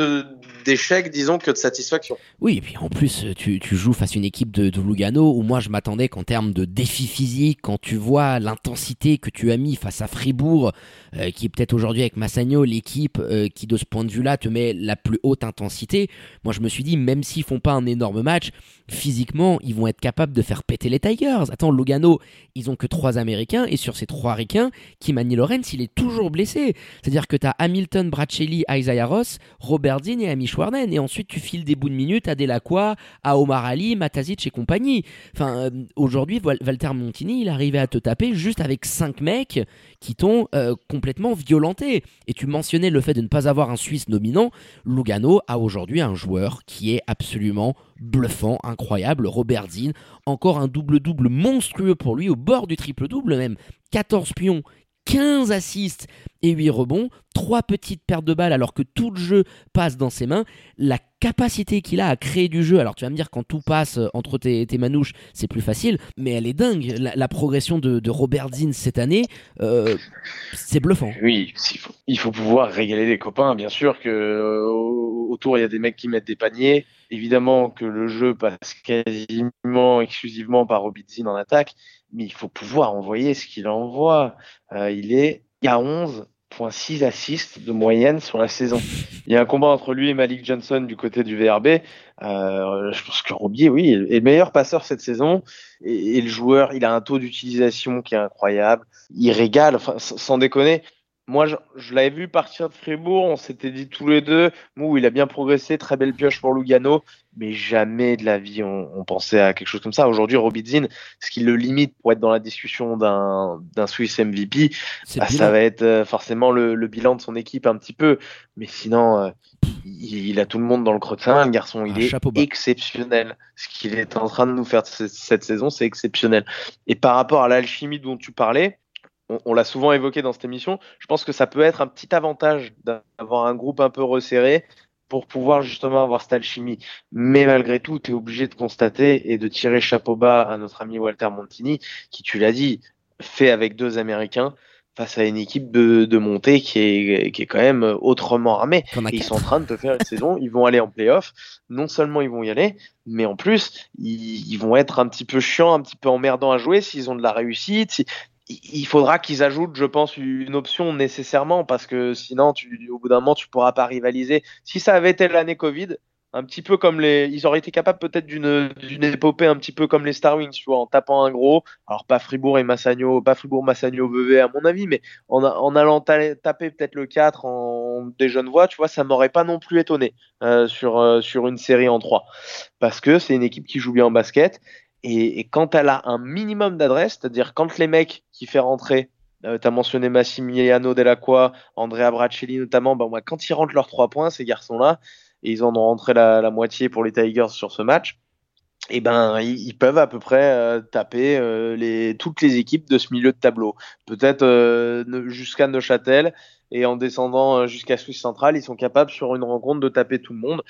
d'échecs, disons, que de satisfaction. Oui, et puis en plus, tu, tu joues face à une équipe de, de Lugano où moi je m'attendais qu'en termes de défi physique, quand tu vois l'intensité que tu as mis face à Fribourg, euh, qui est peut-être aujourd'hui avec Massagno l'équipe euh, qui de ce point de vue-là te met la plus haute intensité, moi je me suis dit, même s'ils font pas un énorme match, physiquement, ils vont être capables de faire péter les Tigers. Attends, Lugano, ils ont que trois Américains et sur ces trois Ricains, Kimani Lorenz, il est toujours blessé. C'est-à-dire que tu as Hamilton, Bracelli, Isaiah Ross, Robert Dean et Amish Warden. Et ensuite, tu files des bouts de minutes à Delacroix, à Omar Ali, Matazic et compagnie. Enfin, euh, aujourd'hui, Walter Montini, il arrivait à te taper juste avec cinq mecs qui t'ont euh, complètement violenté. Et tu mentionnais le fait de ne pas avoir un Suisse dominant. Lugano a aujourd'hui un joueur qui est absolument bluffant, incroyable. Robert Dean, encore un double-double monstrueux pour lui, au bord du triple-double même. 14 pions, 15 assists et 8 rebonds, 3 petites pertes de balles alors que tout le jeu passe dans ses mains. La capacité qu'il a à créer du jeu, alors tu vas me dire quand tout passe euh, entre tes, manouches, c'est plus facile, mais elle est dingue. La, progression de, Robert Dean cette année, euh, c'est bluffant. Oui, il faut, il faut, pouvoir régaler les copains. Bien sûr que euh, autour il y a des mecs qui mettent des paniers. Évidemment que le jeu passe quasiment exclusivement par Dean en attaque mais il faut pouvoir envoyer ce qu'il envoie. Euh, il est à 11.6 assists de moyenne sur la saison. Il y a un combat entre lui et Malik Johnson du côté du VRB. Euh, je pense que Robier, oui, est le meilleur passeur cette saison. Et, le joueur, il a un taux d'utilisation qui est incroyable. Il régale, sans déconner moi, je, l'avais vu partir de Fribourg, on s'était dit tous les deux, Mou, il a bien progressé, très belle pioche pour Lugano, mais jamais de la vie on, pensait à quelque chose comme ça. Aujourd'hui, Robidzin, ce qui le limite pour être dans la discussion d'un Swiss MVP, bah, ça va être euh, forcément le, bilan de son équipe un petit peu, mais sinon, euh, il, a tout le monde dans le main, le garçon, il est exceptionnel. Ce qu'il est en train de nous faire cette saison, c'est exceptionnel. Et par rapport à l'alchimie dont tu parlais, on, l'a souvent évoqué dans cette émission, je pense que ça peut être un petit avantage d'avoir un groupe un peu resserré pour pouvoir justement avoir cette alchimie. Mais malgré tout, tu es obligé de constater et de tirer chapeau bas à notre ami Walter Montini, qui, tu l'as dit, fait avec deux Américains face à une équipe de, montée qui est, qui est quand même autrement armée. ils sont en train de te faire une saison, ils vont aller en playoff. Non seulement ils vont y aller, mais en plus, ils, ils, vont être un petit peu chiants, un petit peu emmerdants à jouer s'ils ont de la réussite il faudra qu'ils ajoutent, je pense, une option nécessairement parce que sinon, au bout d'un moment, tu pourras pas rivaliser. Si ça avait été l'année Covid, un petit peu comme les, ils auraient été capables peut-être d'une épopée un petit peu comme les Star Wings, tu vois, en tapant un gros. Alors pas Fribourg et Massagno, pas Fribourg, Massagno, Vevey à mon avis, mais en, en allant taper peut-être le 4 en des jeunes voix, tu vois, ça m'aurait pas non plus étonné euh, sur euh, sur une série en 3 parce que c'est une équipe qui joue bien en basket et, quand elle a un minimum d'adresse, c'est-à-dire quand les mecs qui fait rentrer, euh, tu as mentionné Massimiliano Delacqua, Andrea Bracelli notamment, moi, quand ils rentrent leurs trois points, ces garçons-là, et ils en ont rentré la, moitié pour les Tigers sur ce match, et eh ben ils, peuvent à peu près euh, taper euh, toutes les équipes de ce milieu de tableau. Peut-être euh, jusqu'à Neuchâtel et en descendant jusqu'à Suisse centrale, ils sont capables sur une rencontre de taper tout le monde,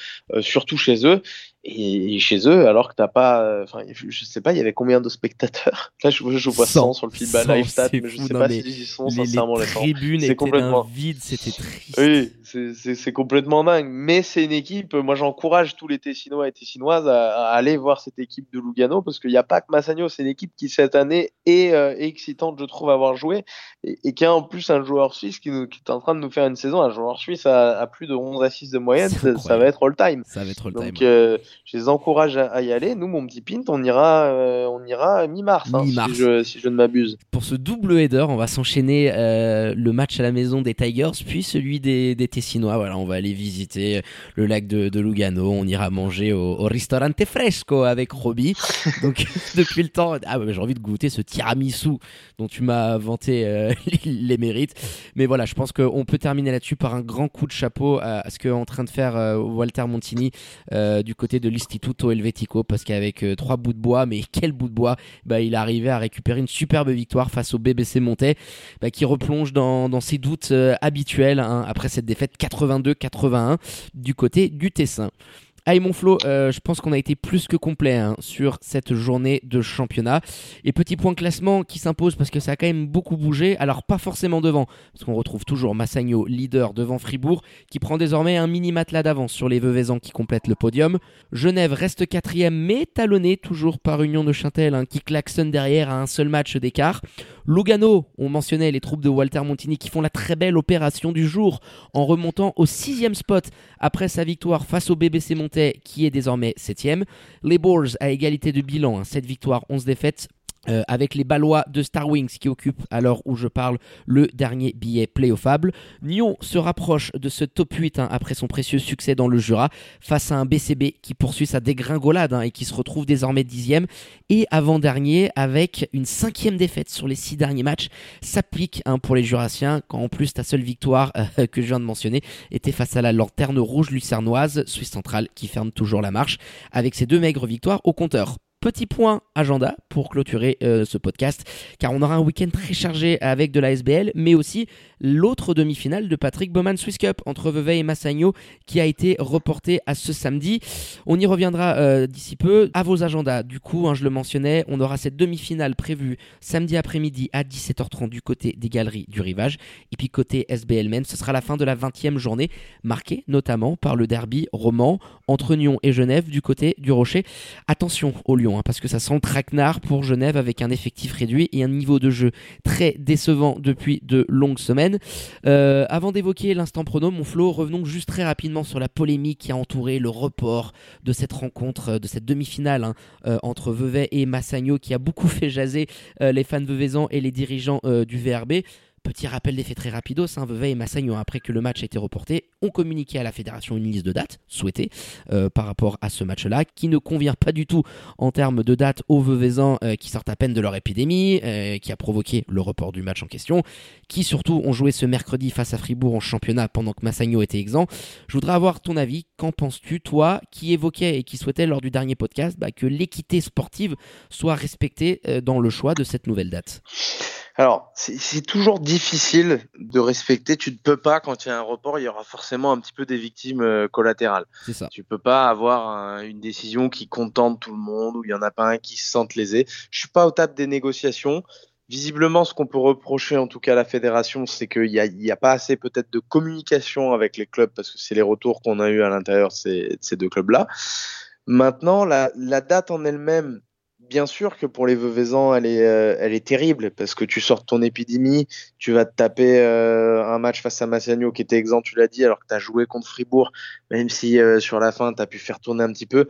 surtout chez eux et, chez eux, alors que t'as pas, euh, enfin, je, sais pas, il y avait combien de spectateurs? *laughs* Là, je, je vois 100, sur le feedback live stat, mais je sais pas s'ils y sont sincèrement les, tribunes étaient complètement vide, c'était triste. Oui, c'est complètement dingue. Mais c'est une équipe. Moi, j'encourage tous les Tessinois et Tessinoises à, aller voir cette équipe de Lugano parce qu'il n'y a pas que Massagno, c'est une équipe qui cette année est, euh, excitante, je trouve, à avoir joué et, qui a en plus un joueur suisse qui, qui, est en train de nous faire une saison. Un joueur suisse à, plus de 11 à 6 de moyenne, ça, va être all time. Ça va être all time. Donc, euh, je les encourage à, y aller. Nous, mon petit pint, on ira, euh, on ira mi-mars, hein, si, je, ne m'abuse. Pour ce double header, on va s'enchaîner euh, le match à la maison des Tigers, puis celui des, des Tessinois. Voilà, on va aller visiter le lac de, Lugano. On ira manger au, Ristorante Fresco avec Roby. *laughs* Donc, *laughs* depuis le temps, ah, j'ai envie de goûter ce tiramisu dont tu m'as vanté euh, *laughs* les mérites. Mais voilà, je pense qu'on peut terminer là-dessus par un grand coup de chapeau à, ce qu'est en train de faire euh, Walter Montini euh, du côté de l'Istituto Helvetico, parce qu'avec trois bouts de bois, mais quel bout de bois, bah, il arrivé à récupérer une superbe victoire face au BBC Montais, bah, qui replonge dans, ses doutes habituels hein, après cette défaite 82-81 du côté du Tessin. Allez mon Flo, euh, je pense qu'on a été plus que complet hein, sur cette journée de championnat. Et petit point classement qui s'impose parce que ça a quand même beaucoup bougé. Alors pas forcément devant, parce qu'on retrouve toujours Massagno leader devant Fribourg, qui prend désormais un mini matelas d'avance sur les Veuvezans qui complètent le podium. Genève reste quatrième, mais talonné toujours par Union de Châtel, hein, qui klaxonne derrière à un seul match d'écart. Lugano, on mentionnait les troupes de Walter Montini qui font la très belle opération du jour en remontant au sixième spot après sa victoire face au BBC Montais qui est désormais septième. Les Boars à égalité de bilan, 7 hein, victoires, 11 défaites, euh, avec les Ballois de Star Wings qui occupent à l'heure où je parle le dernier billet playoffable. Nyon se rapproche de ce top 8 hein, après son précieux succès dans le Jura face à un BCB qui poursuit sa dégringolade hein, et qui se retrouve désormais dixième et avant-dernier avec une cinquième défaite sur les six derniers matchs s'applique hein, pour les Jurassiens quand en plus ta seule victoire euh, *laughs* que je viens de mentionner était face à la lanterne rouge lucernoise Suisse centrale qui ferme toujours la marche avec ses deux maigres victoires au compteur. Petit point agenda pour clôturer euh, ce podcast, car on aura un week-end très chargé avec de la SBL, mais aussi l'autre demi-finale de Patrick Bowman Swiss Cup entre Vevey et Massagno qui a été reporté à ce samedi. On y reviendra euh, d'ici peu à vos agendas. Du coup, hein, je le mentionnais, on aura cette demi-finale prévue samedi après-midi à 17h30 du côté des galeries du rivage. Et puis côté SBL Men, ce sera la fin de la 20e journée, marquée notamment par le derby roman entre Nyon et Genève du côté du Rocher. Attention au Lyon Hein, parce que ça sent traquenard pour Genève avec un effectif réduit et un niveau de jeu très décevant depuis de longues semaines. Euh, avant d'évoquer l'instant prono, mon Flo, revenons juste très rapidement sur la polémique qui a entouré le report de cette rencontre, de cette demi-finale hein, euh, entre Vevey et Massagno qui a beaucoup *laughs* fait jaser euh, les fans veveysans et les dirigeants du VRB. Petit rappel des faits très rapidos, hein, Vevey et Massagno, après que le match a été reporté, ont communiqué à la fédération une liste de dates souhaitées euh, par rapport à ce match-là, qui ne convient pas du tout en termes de dates aux Veveysans euh, qui sortent à peine de leur épidémie, euh, qui a provoqué le report du match en question, qui surtout ont joué ce mercredi face à Fribourg en championnat pendant que Massagno était exempt. Je voudrais avoir ton avis, qu'en penses-tu, toi, qui évoquais et qui souhaitais lors du dernier podcast bah, que l'équité sportive soit respectée dans le choix de cette nouvelle date? Alors, c'est toujours difficile de respecter. Tu ne peux pas, quand il y a un report, il y aura forcément un petit peu des victimes euh, collatérales. C'est ça. Tu peux pas avoir une décision qui contente tout le monde, où il y en a pas un qui se sente lésé. Je suis pas au table des négociations. Visiblement, ce qu'on peut reprocher, en tout cas à la fédération, c'est qu'il n'y a, y a pas assez peut-être de communication avec les clubs, parce que c'est les retours qu'on a eu à l'intérieur de ces, ces deux clubs-là. Maintenant, la, la date en elle-même, bien sûr que pour les Veuvezans, elle est, euh, elle est terrible parce que tu sors ton épidémie, tu vas te taper euh, un match face à Massagno qui était exempt, tu l'as dit, alors que tu as joué contre Fribourg, même si euh, sur la fin, tu as pu faire tourner un petit peu.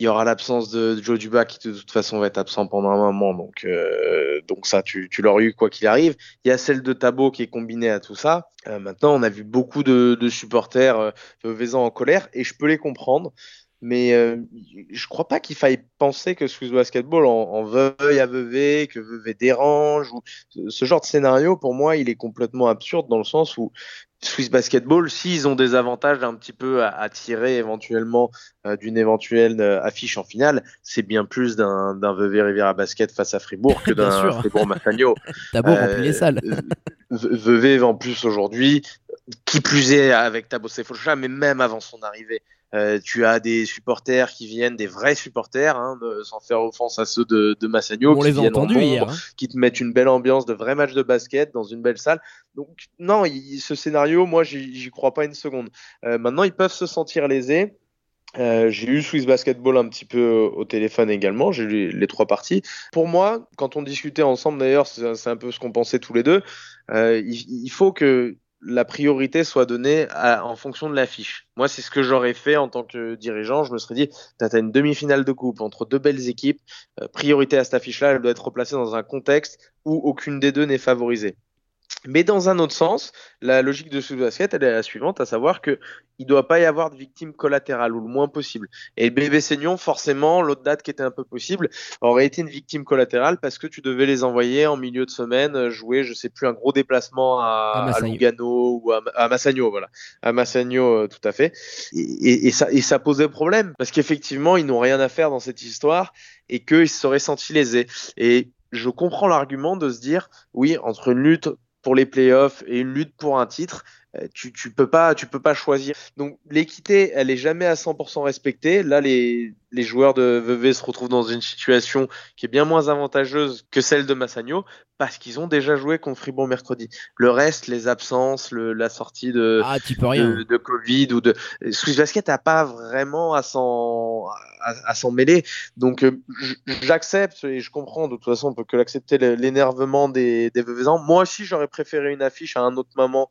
Il y aura l'absence de Joe Duba qui de toute façon va être absent pendant un moment, donc, donc ça, tu, l'aurais eu quoi qu'il arrive. Il y a celle de Tabo qui est combinée à tout ça. maintenant, on a vu beaucoup de, de supporters Veuvezans en colère et je peux les comprendre mais euh, je crois pas qu'il faille penser que Swiss Basketball en, en veuille à veuver, que veuve dérange, ou ce genre de scénario, pour moi, il est complètement absurde dans le sens où Swiss Basketball, s'ils ont des avantages un petit peu à, à tirer éventuellement euh, d'une éventuelle euh, affiche en finale, c'est bien plus d'un Vevey Riviera Basket face à Fribourg que *laughs* d'un Fribourg Massagno. *laughs* Tabo remplit les salles. Vevey en plus aujourd'hui, qui plus est avec Tabo Sefolcha, mais même avant son arrivée, euh, tu as des supporters qui viennent, des vrais supporters, hein, sans faire offense à ceux de, de Massagno, On qui les a entendus hier, hein. qui te mettent une belle ambiance de vrai match de basket dans une belle salle. Donc non, ce scénario, moi, j'y crois pas une seconde. Euh, maintenant, ils peuvent se sentir lésés. Euh, j'ai eu Swiss Basketball un petit peu au téléphone également, j'ai lu les trois parties. Pour moi, quand on discutait ensemble d'ailleurs, c'est un peu ce qu'on pensait tous les deux, il, il, faut que la priorité soit donnée en fonction de l'affiche. Moi, c'est ce que j'aurais fait en tant que dirigeant. Je me serais dit, tu as une demi-finale de coupe entre deux belles équipes, euh, priorité à cette affiche-là, elle doit être replacée dans un contexte où aucune des deux n'est favorisée. Mais dans un autre sens, la logique de ce basket, elle est la suivante, à savoir que il doit pas y avoir de victimes collatérales ou le moins possible. Et bébé Seignon, forcément, l'autre date qui était un peu possible, aurait été une victime collatérale parce que tu devais les envoyer en milieu de semaine euh, jouer, je sais plus, un gros déplacement à, à, Lugano ou à, Massagno, voilà, à Massagno, euh, tout à fait. Et, et, ça, et ça posait problème parce qu'effectivement, ils n'ont rien à faire dans cette histoire et qu'ils se seraient sentis lésés. Et je comprends l'argument de se dire, oui, entre une lutte pour les playoffs et une lutte pour un titre, tu, tu peux pas tu peux pas choisir. Donc l'équité, elle est jamais à 100% respectée. Là, les, les joueurs de VV se retrouvent dans une situation qui est bien moins avantageuse que celle de Massagno parce qu'ils ont déjà joué contre Fribourg mercredi. Le reste, les absences, le, la sortie de, ah, tu peux rien. de, de Covid ou de Swiss Basket n'a pas vraiment à s'en à, s'en mêler. Donc euh, j'accepte et je comprends de toute façon on peut que l'accepter l'énervement des des. Moi aussi j'aurais préféré une affiche à un autre moment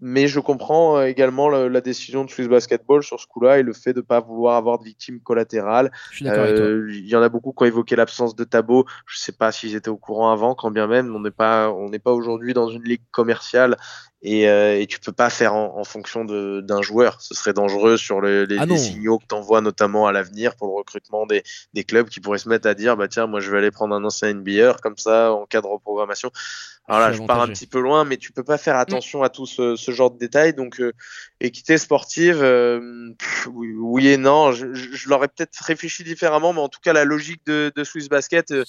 mais je comprends euh, également la, décision de Swiss Basketball sur ce coup-là et le fait de ne pas vouloir avoir de victimes collatérales. Euh, il y en a beaucoup qui ont évoqué l'absence de Tabo. Je ne sais pas s'ils étaient au courant avant, quand bien même on n'est pas, on n'est pas aujourd'hui dans une ligue commerciale et, euh, et tu peux pas faire en, en fonction d'un joueur. Ce serait dangereux sur les, les, ah signaux que tu envoies notamment à l'avenir pour le recrutement des, des, clubs qui pourraient se mettre à dire bah tiens moi je vais aller prendre un ancien NBA comme ça en cas de reprogrammation. Alors là, je pars un petit peu loin, mais tu peux pas faire attention à tout ce, ce genre de détails. Donc, euh, équité sportive, euh, oui, et non. Je, je, l'aurais peut-être réfléchi différemment, mais en tout cas, la logique de, de Swiss Basket euh,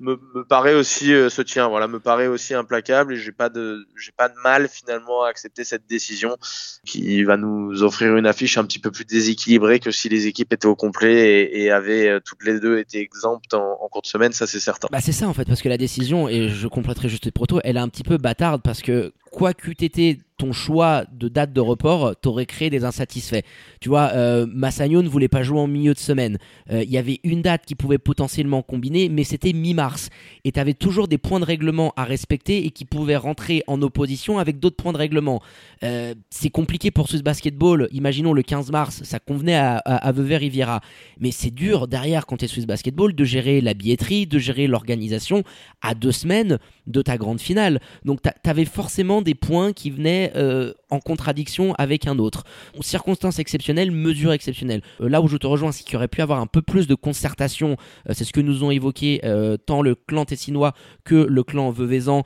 Me, me, paraît aussi se tient. Voilà, me paraît aussi implacable et j'ai pas de, j'ai pas de mal finalement à accepter cette décision qui va nous offrir une affiche un petit peu plus déséquilibrée que si les équipes étaient au complet et, et avaient toutes les deux été exemptes en, en cours de semaine. Ça, c'est certain. Bah, c'est ça en fait, parce que la décision et je compléterai juste les proto elle est un petit peu bâtarde parce que quoi qu'eût été ton choix de date de report, t'aurais créé des insatisfaits. Tu vois, euh, Massagno ne voulait pas jouer en milieu de semaine. Euh, il y avait une date qui pouvait potentiellement combiner, mais c'était mi-mars. Et t'avais toujours des points de règlement à respecter et qui pouvaient rentrer en opposition avec d'autres points de règlement. Euh, c'est compliqué pour Swiss Basketball. Imaginons le 15 mars, ça convenait à, à, Vevey Riviera. Mais c'est dur derrière quand t'es Swiss Basketball de gérer la billetterie, de gérer l'organisation à deux semaines de ta grande finale. Donc t'avais forcément des points qui venaient euh, en contradiction avec un autre. Circonstances exceptionnelles, mesures exceptionnelles. Euh, là où je te rejoins, c'est qu'il aurait pu avoir un peu plus de concertation. Euh, c'est ce que nous ont évoqué tant le clan tessinois que le clan veuvezan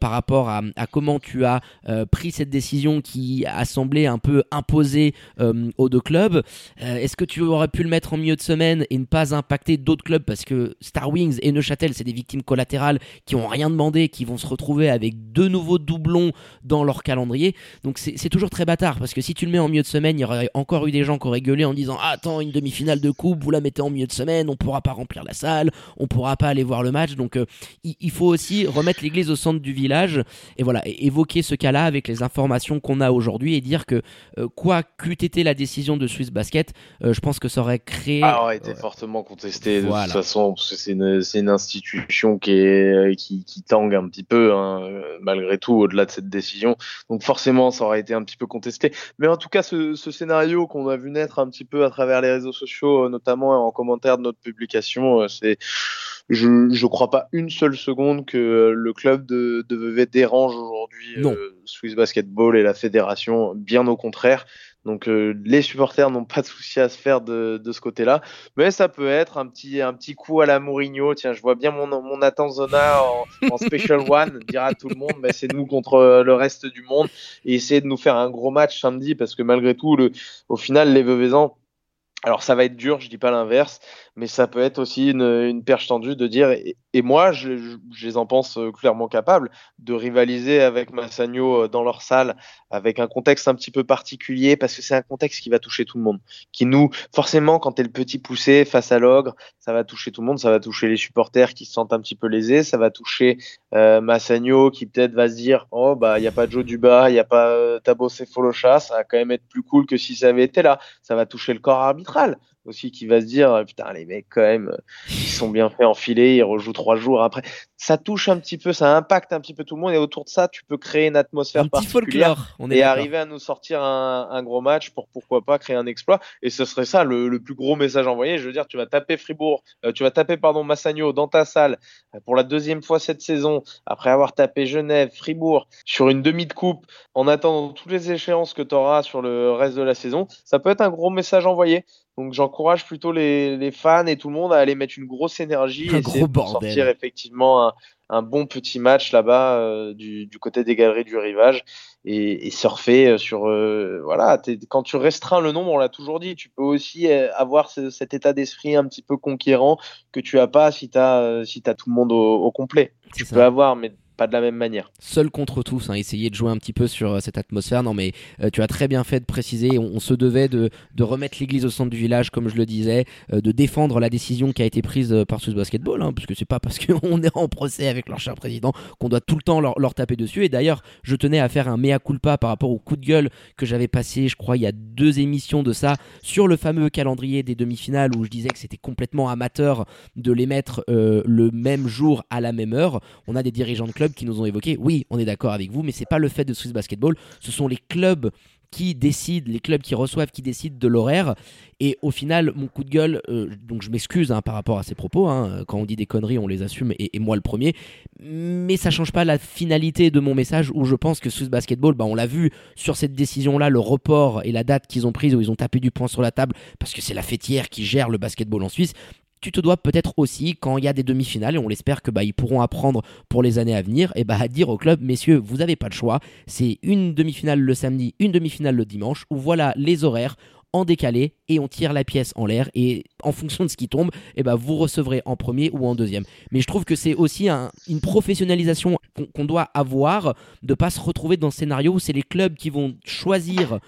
par rapport à, comment tu as pris cette décision qui a semblé un peu imposée aux deux clubs. Est-ce que tu aurais pu le mettre en milieu de semaine et ne pas impacter d'autres clubs? Parce que Star Wings et Neuchâtel, c'est des victimes collatérales qui ont rien demandé, qui vont se retrouver avec deux nouveaux doublons dans leur calendrier. Donc c'est toujours très bâtard parce que si tu le mets en milieu de semaine, il y aurait encore eu des gens qui auraient gueulé en disant ah, Attends, une demi-finale de coupe, vous la mettez en milieu de semaine, on pourra pas remplir la salle, on pourra pas aller voir le match. Donc euh, il, faut aussi remettre l'église au centre du village et voilà, évoquer ce cas-là avec les informations qu'on a aujourd'hui et dire que euh, quoi qu'eût été la décision de Swiss Basket, euh, je pense que ça aurait créé. Ah, aurait été fortement contesté de toute façon parce que c'est une, une, institution qui, est, qui, qui tangue un petit peu hein, malgré tout au-delà de cette décision. Donc forcément, ça aurait été un petit peu contesté. Mais en tout cas, ce, ce scénario qu'on a vu naître un petit peu à travers les réseaux sociaux, euh, notamment en commentaire de notre publication, euh, c'est, je ne crois pas une seule seconde que le club de, de Vevey dérange aujourd'hui euh, Swiss Basketball et la fédération. Bien au contraire. Donc euh, les supporters n'ont pas de souci à se faire de, de ce côté-là, mais ça peut être un petit un petit coup à la Mourinho. Tiens, je vois bien mon mon Zona en, en special one *laughs* dire à tout le monde, mais c'est nous contre le reste du monde. Et essayer de nous faire un gros match samedi parce que malgré tout, le, au final, les Veuvezans alors ça va être dur, je dis pas l'inverse, mais ça peut être aussi une, une perche tendue de dire, et, et moi je, je, je, les en pense euh, clairement capables, de rivaliser avec Massagno euh, dans leur salle, avec un contexte un petit peu particulier, parce que c'est un contexte qui va toucher tout le monde. Qui nous, forcément, quand t'es le petit poussé face à l'ogre, ça va toucher tout le monde, ça va toucher les supporters qui se sentent un petit peu lésés, ça va toucher euh, Massagno qui peut-être va se dire, oh bah il y a pas Joe Duba, il y a pas euh, Tabo Cephalosha, ça va quand même être plus cool que si ça avait été là. Ça va toucher le corps arbitral aussi qui va se dire putain les mecs quand même ils sont bien fait enfiler ils rejouent trois jours après ça touche un petit peu, ça impacte un petit peu tout le monde et autour de ça, tu peux créer une atmosphère Un particulière folklore. On est et arriver à nous sortir un, un gros match pour pourquoi pas créer un exploit. Et ce serait ça le, le plus gros message envoyé. Je veux dire, tu vas taper Fribourg, euh, tu vas taper pardon Massagno dans ta salle euh, pour la deuxième fois cette saison, après avoir tapé Genève, Fribourg sur une demi de coupe, en attendant toutes les échéances que tu auras sur le reste de la saison. Ça peut être un gros message envoyé. Donc j'encourage plutôt les, les fans et tout le monde à aller mettre une grosse énergie Un et gros bordel. sortir effectivement un, un bon petit match là-bas euh, du, du côté des galeries du rivage et, et surfer euh, sur euh, voilà quand tu restreins le nombre on l'a toujours dit tu peux aussi avoir ce- cet état d'esprit un petit peu conquérant que tu as pas si tu as si t'as tout le monde au, au complet tu ça. peux avoir mais pas de la même manière seul contre tous, hein, essayer de jouer un petit peu sur euh, cette atmosphère. Non, mais euh, tu as très bien fait de préciser. On, se devait de, de remettre l'église au centre du village, comme je le disais, euh, de défendre la décision qui a été prise par Swiss Basketball, hein, parce que c'est pas parce qu'on *laughs* est en procès avec leur cher président qu'on doit tout le temps leur, taper dessus. Et d'ailleurs, je tenais à faire un mea culpa par rapport au coup de gueule que j'avais passé, je crois, il y a deux émissions de ça, sur le fameux calendrier des demi-finales où je disais que c'était complètement amateur de les mettre le même jour à la même heure. On a des dirigeants de qui nous ont évoqué, oui, on est d'accord avec vous, mais c'est pas le fait de Swiss Basketball, ce sont les clubs qui décident, les clubs qui reçoivent, qui décident de l'horaire. Et au final, mon coup de gueule, euh, donc je m'excuse hein, par rapport à ces propos, hein, quand on dit des conneries, on les assume, et, et moi le premier, mais ça change pas la finalité de mon message où je pense que Swiss Basketball, bah, on l'a vu sur cette décision-là, le report et la date qu'ils ont prise où ils ont tapé du poing sur la table parce que c'est la fêtière qui gère le basketball en Suisse. Tu te dois peut-être aussi, quand il y a des demi-finales, et on l'espère que bah, pourront apprendre pour les années à venir, et bah, à dire au club, messieurs, vous n'avez pas le choix. C'est une demi-finale le samedi, une demi-finale le dimanche, où voilà les horaires en décalé et on tire la pièce en l'air et en fonction de ce qui tombe, et bah, vous recevrez en premier ou en deuxième. Mais je trouve que c'est aussi un- une professionnalisation qu'on doit avoir de pas se retrouver dans ce scénario où c'est les clubs qui vont choisir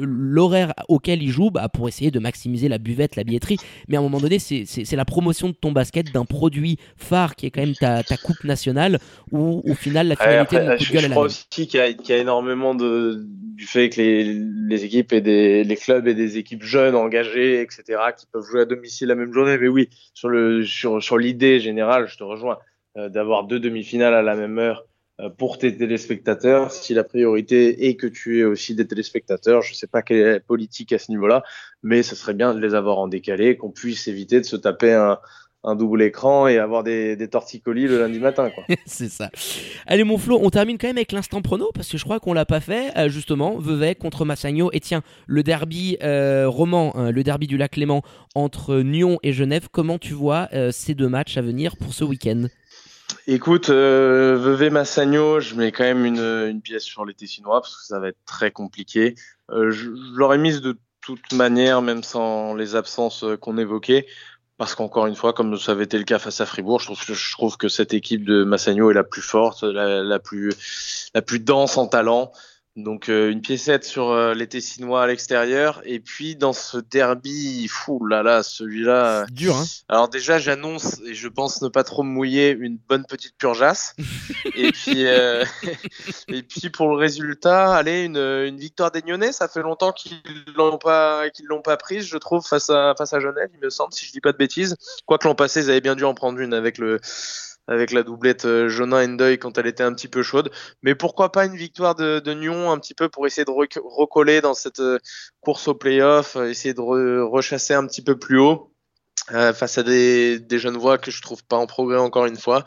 l'horaire auquel ils jouent bah, pour essayer de maximiser la buvette, la billetterie. Mais à un moment donné, c'est la promotion de ton basket, d'un produit phare qui est quand même ta, ta coupe nationale, où au final la finalité après, de je, gueule je crois aussi qu'il y, a- qu'il y a énormément de, du fait que les, les équipes et des, les clubs et des équipes jeunes engagées, etc., qui peuvent jouer à domicile la même journée. Mais oui, sur sur, l'idée générale, je te rejoins euh, d'avoir deux demi-finales à la même heure euh, pour tes téléspectateurs. Si la priorité est que tu aies aussi des téléspectateurs, je sais pas quelle est la politique à ce niveau-là, mais ce serait bien de les avoir en décalé, qu'on puisse éviter de se taper un un double écran et avoir des, des torticolis le lundi matin, quoi. *laughs* c'est ça. Allez mon Flo, on termine quand même avec l'instant prono parce que je crois qu'on l'a pas fait. Euh, justement, Vevey contre Massagno. Et tiens, le derby euh, roman, hein, le derby du lac Léman entre Nyon et Genève. Comment tu vois euh, ces deux matchs à venir pour ce week-end? Écoute, euh, Vevey Massagno, je mets quand même une, une pièce sur les Tessinois parce que ça va être très compliqué. Euh, je je l'aurais mise de toute manière, même sans les absences qu'on évoquait, parce qu'encore une fois, comme ça avait été le cas face à Fribourg, je trouve, que- cette équipe de Massagno est la plus forte, plus, la plus dense en talent. Donc euh, une piécette sur euh, les Tessinois à l'extérieur, et puis dans ce derby, fou là là, celui-là. Dur, hein Alors déjà, j'annonce, et je pense ne pas trop me mouiller, une bonne petite purgeasse. *laughs* et puis, euh, *laughs* et puis pour le résultat, allez, une, une victoire des Nyonnais. Ça fait longtemps qu'ils l'ont pas, qu'ils l'ont pas prise, je trouve, face à face à Genève, il me semble, si je dis pas de bêtises. Quoique l'an passé, ils avaient bien dû en prendre une avec le avec la doublette euh, Jonin Endoy quand elle était un petit peu chaude. Mais pourquoi pas une victoire de, de Nyon un petit peu pour essayer de rec- recoller dans cette euh, course au playoff, essayer de re- rechasser un petit peu plus haut euh, face à des, des jeunes voix que je trouve pas en progrès encore une fois.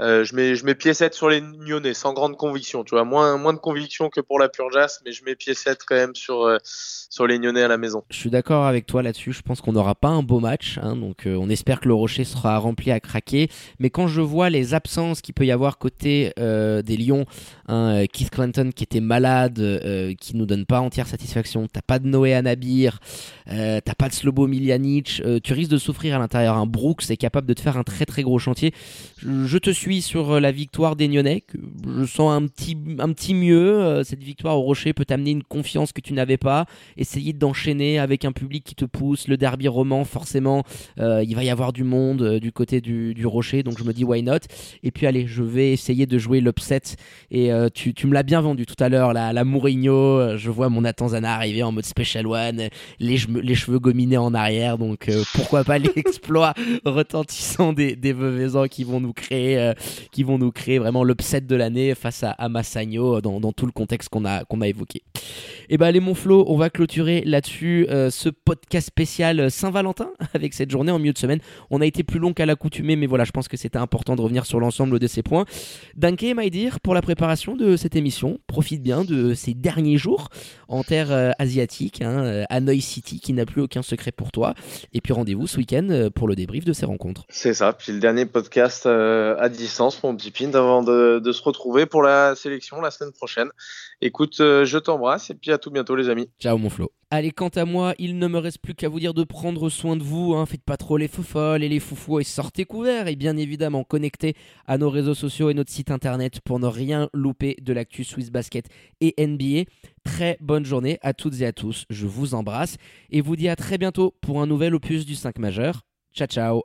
Euh, je mets je mets pied 7 sur les Nyonnais sans grande conviction, tu vois, moins moins de conviction que pour la Purjas, mais je mets pied 7 quand même sur euh, sur les Nyonnais à la maison. Je suis d'accord avec toi là-dessus. Je pense qu'on n'aura pas un beau match. hein, donc, on espère que le Rocher sera rempli à craquer. Mais quand je vois les absences qu'il peut y avoir côté des Lions, hein, Keith Clinton qui était malade, qui nous donne pas entière satisfaction. T'as pas de Noé Anabir, t'as pas de Slobo Miljanic. tu risques de souffrir à l'intérieur. Un Brooks est capable de te faire un très très gros chantier. Je, te suis sur euh, la victoire des Nyonnais. Je sens un petit, un petit mieux. Euh, cette victoire au Rocher peut t'amener une confiance que tu n'avais pas essayer d'enchaîner avec un public qui te pousse, le derby roman, forcément, euh, il va y avoir du monde du côté du, rocher, donc je me dis why not? Et puis allez, je vais essayer de jouer l'upset. Et tu, tu me l'as bien vendu tout à l'heure, la, la Mourinho, je vois mon Atanzana arriver en mode special one, les, les cheveux gominés en arrière, donc pourquoi pas l'exploit *laughs* retentissant des, des Veuvezans qui vont nous créer, euh, qui vont nous créer vraiment l'upset de l'année face à, à Massagno dans, dans tout le contexte qu'on a, qu'on a évoqué. Et ben allez mon Flo, on va clôturer là-dessus euh, ce podcast spécial Saint-Valentin *laughs* avec cette journée en milieu de semaine. On a été plus long qu'à l'accoutumée, mais voilà, je pense que c'était important de revenir sur l'ensemble de ces points. Danke, Maïdir, pour la préparation de cette émission. Profite bien de ces derniers jours en terre euh, asiatique, hein, euh, Hanoi City, qui n'a plus aucun secret pour toi. Et puis rendez-vous ce week-end euh, pour le débrief de ces rencontres. C'est ça, puis le dernier podcast euh, à distance, mon petit pin, avant de, de se retrouver pour la sélection la semaine prochaine. Écoute, euh, je t'embrasse et puis à tout bientôt les amis. Ciao mon Flo. Allez, quant à moi, il ne me reste plus qu'à vous dire de prendre soin de vous. Hein. Faites pas trop les folles et les foufous et sortez couverts. Et bien évidemment, connectez à nos réseaux sociaux et notre site internet pour ne rien louper de l'actu Swiss Basket et NBA. Très bonne journée à toutes et à tous. Je vous embrasse et vous dis à très bientôt pour un nouvel opus du 5 majeur. Ciao ciao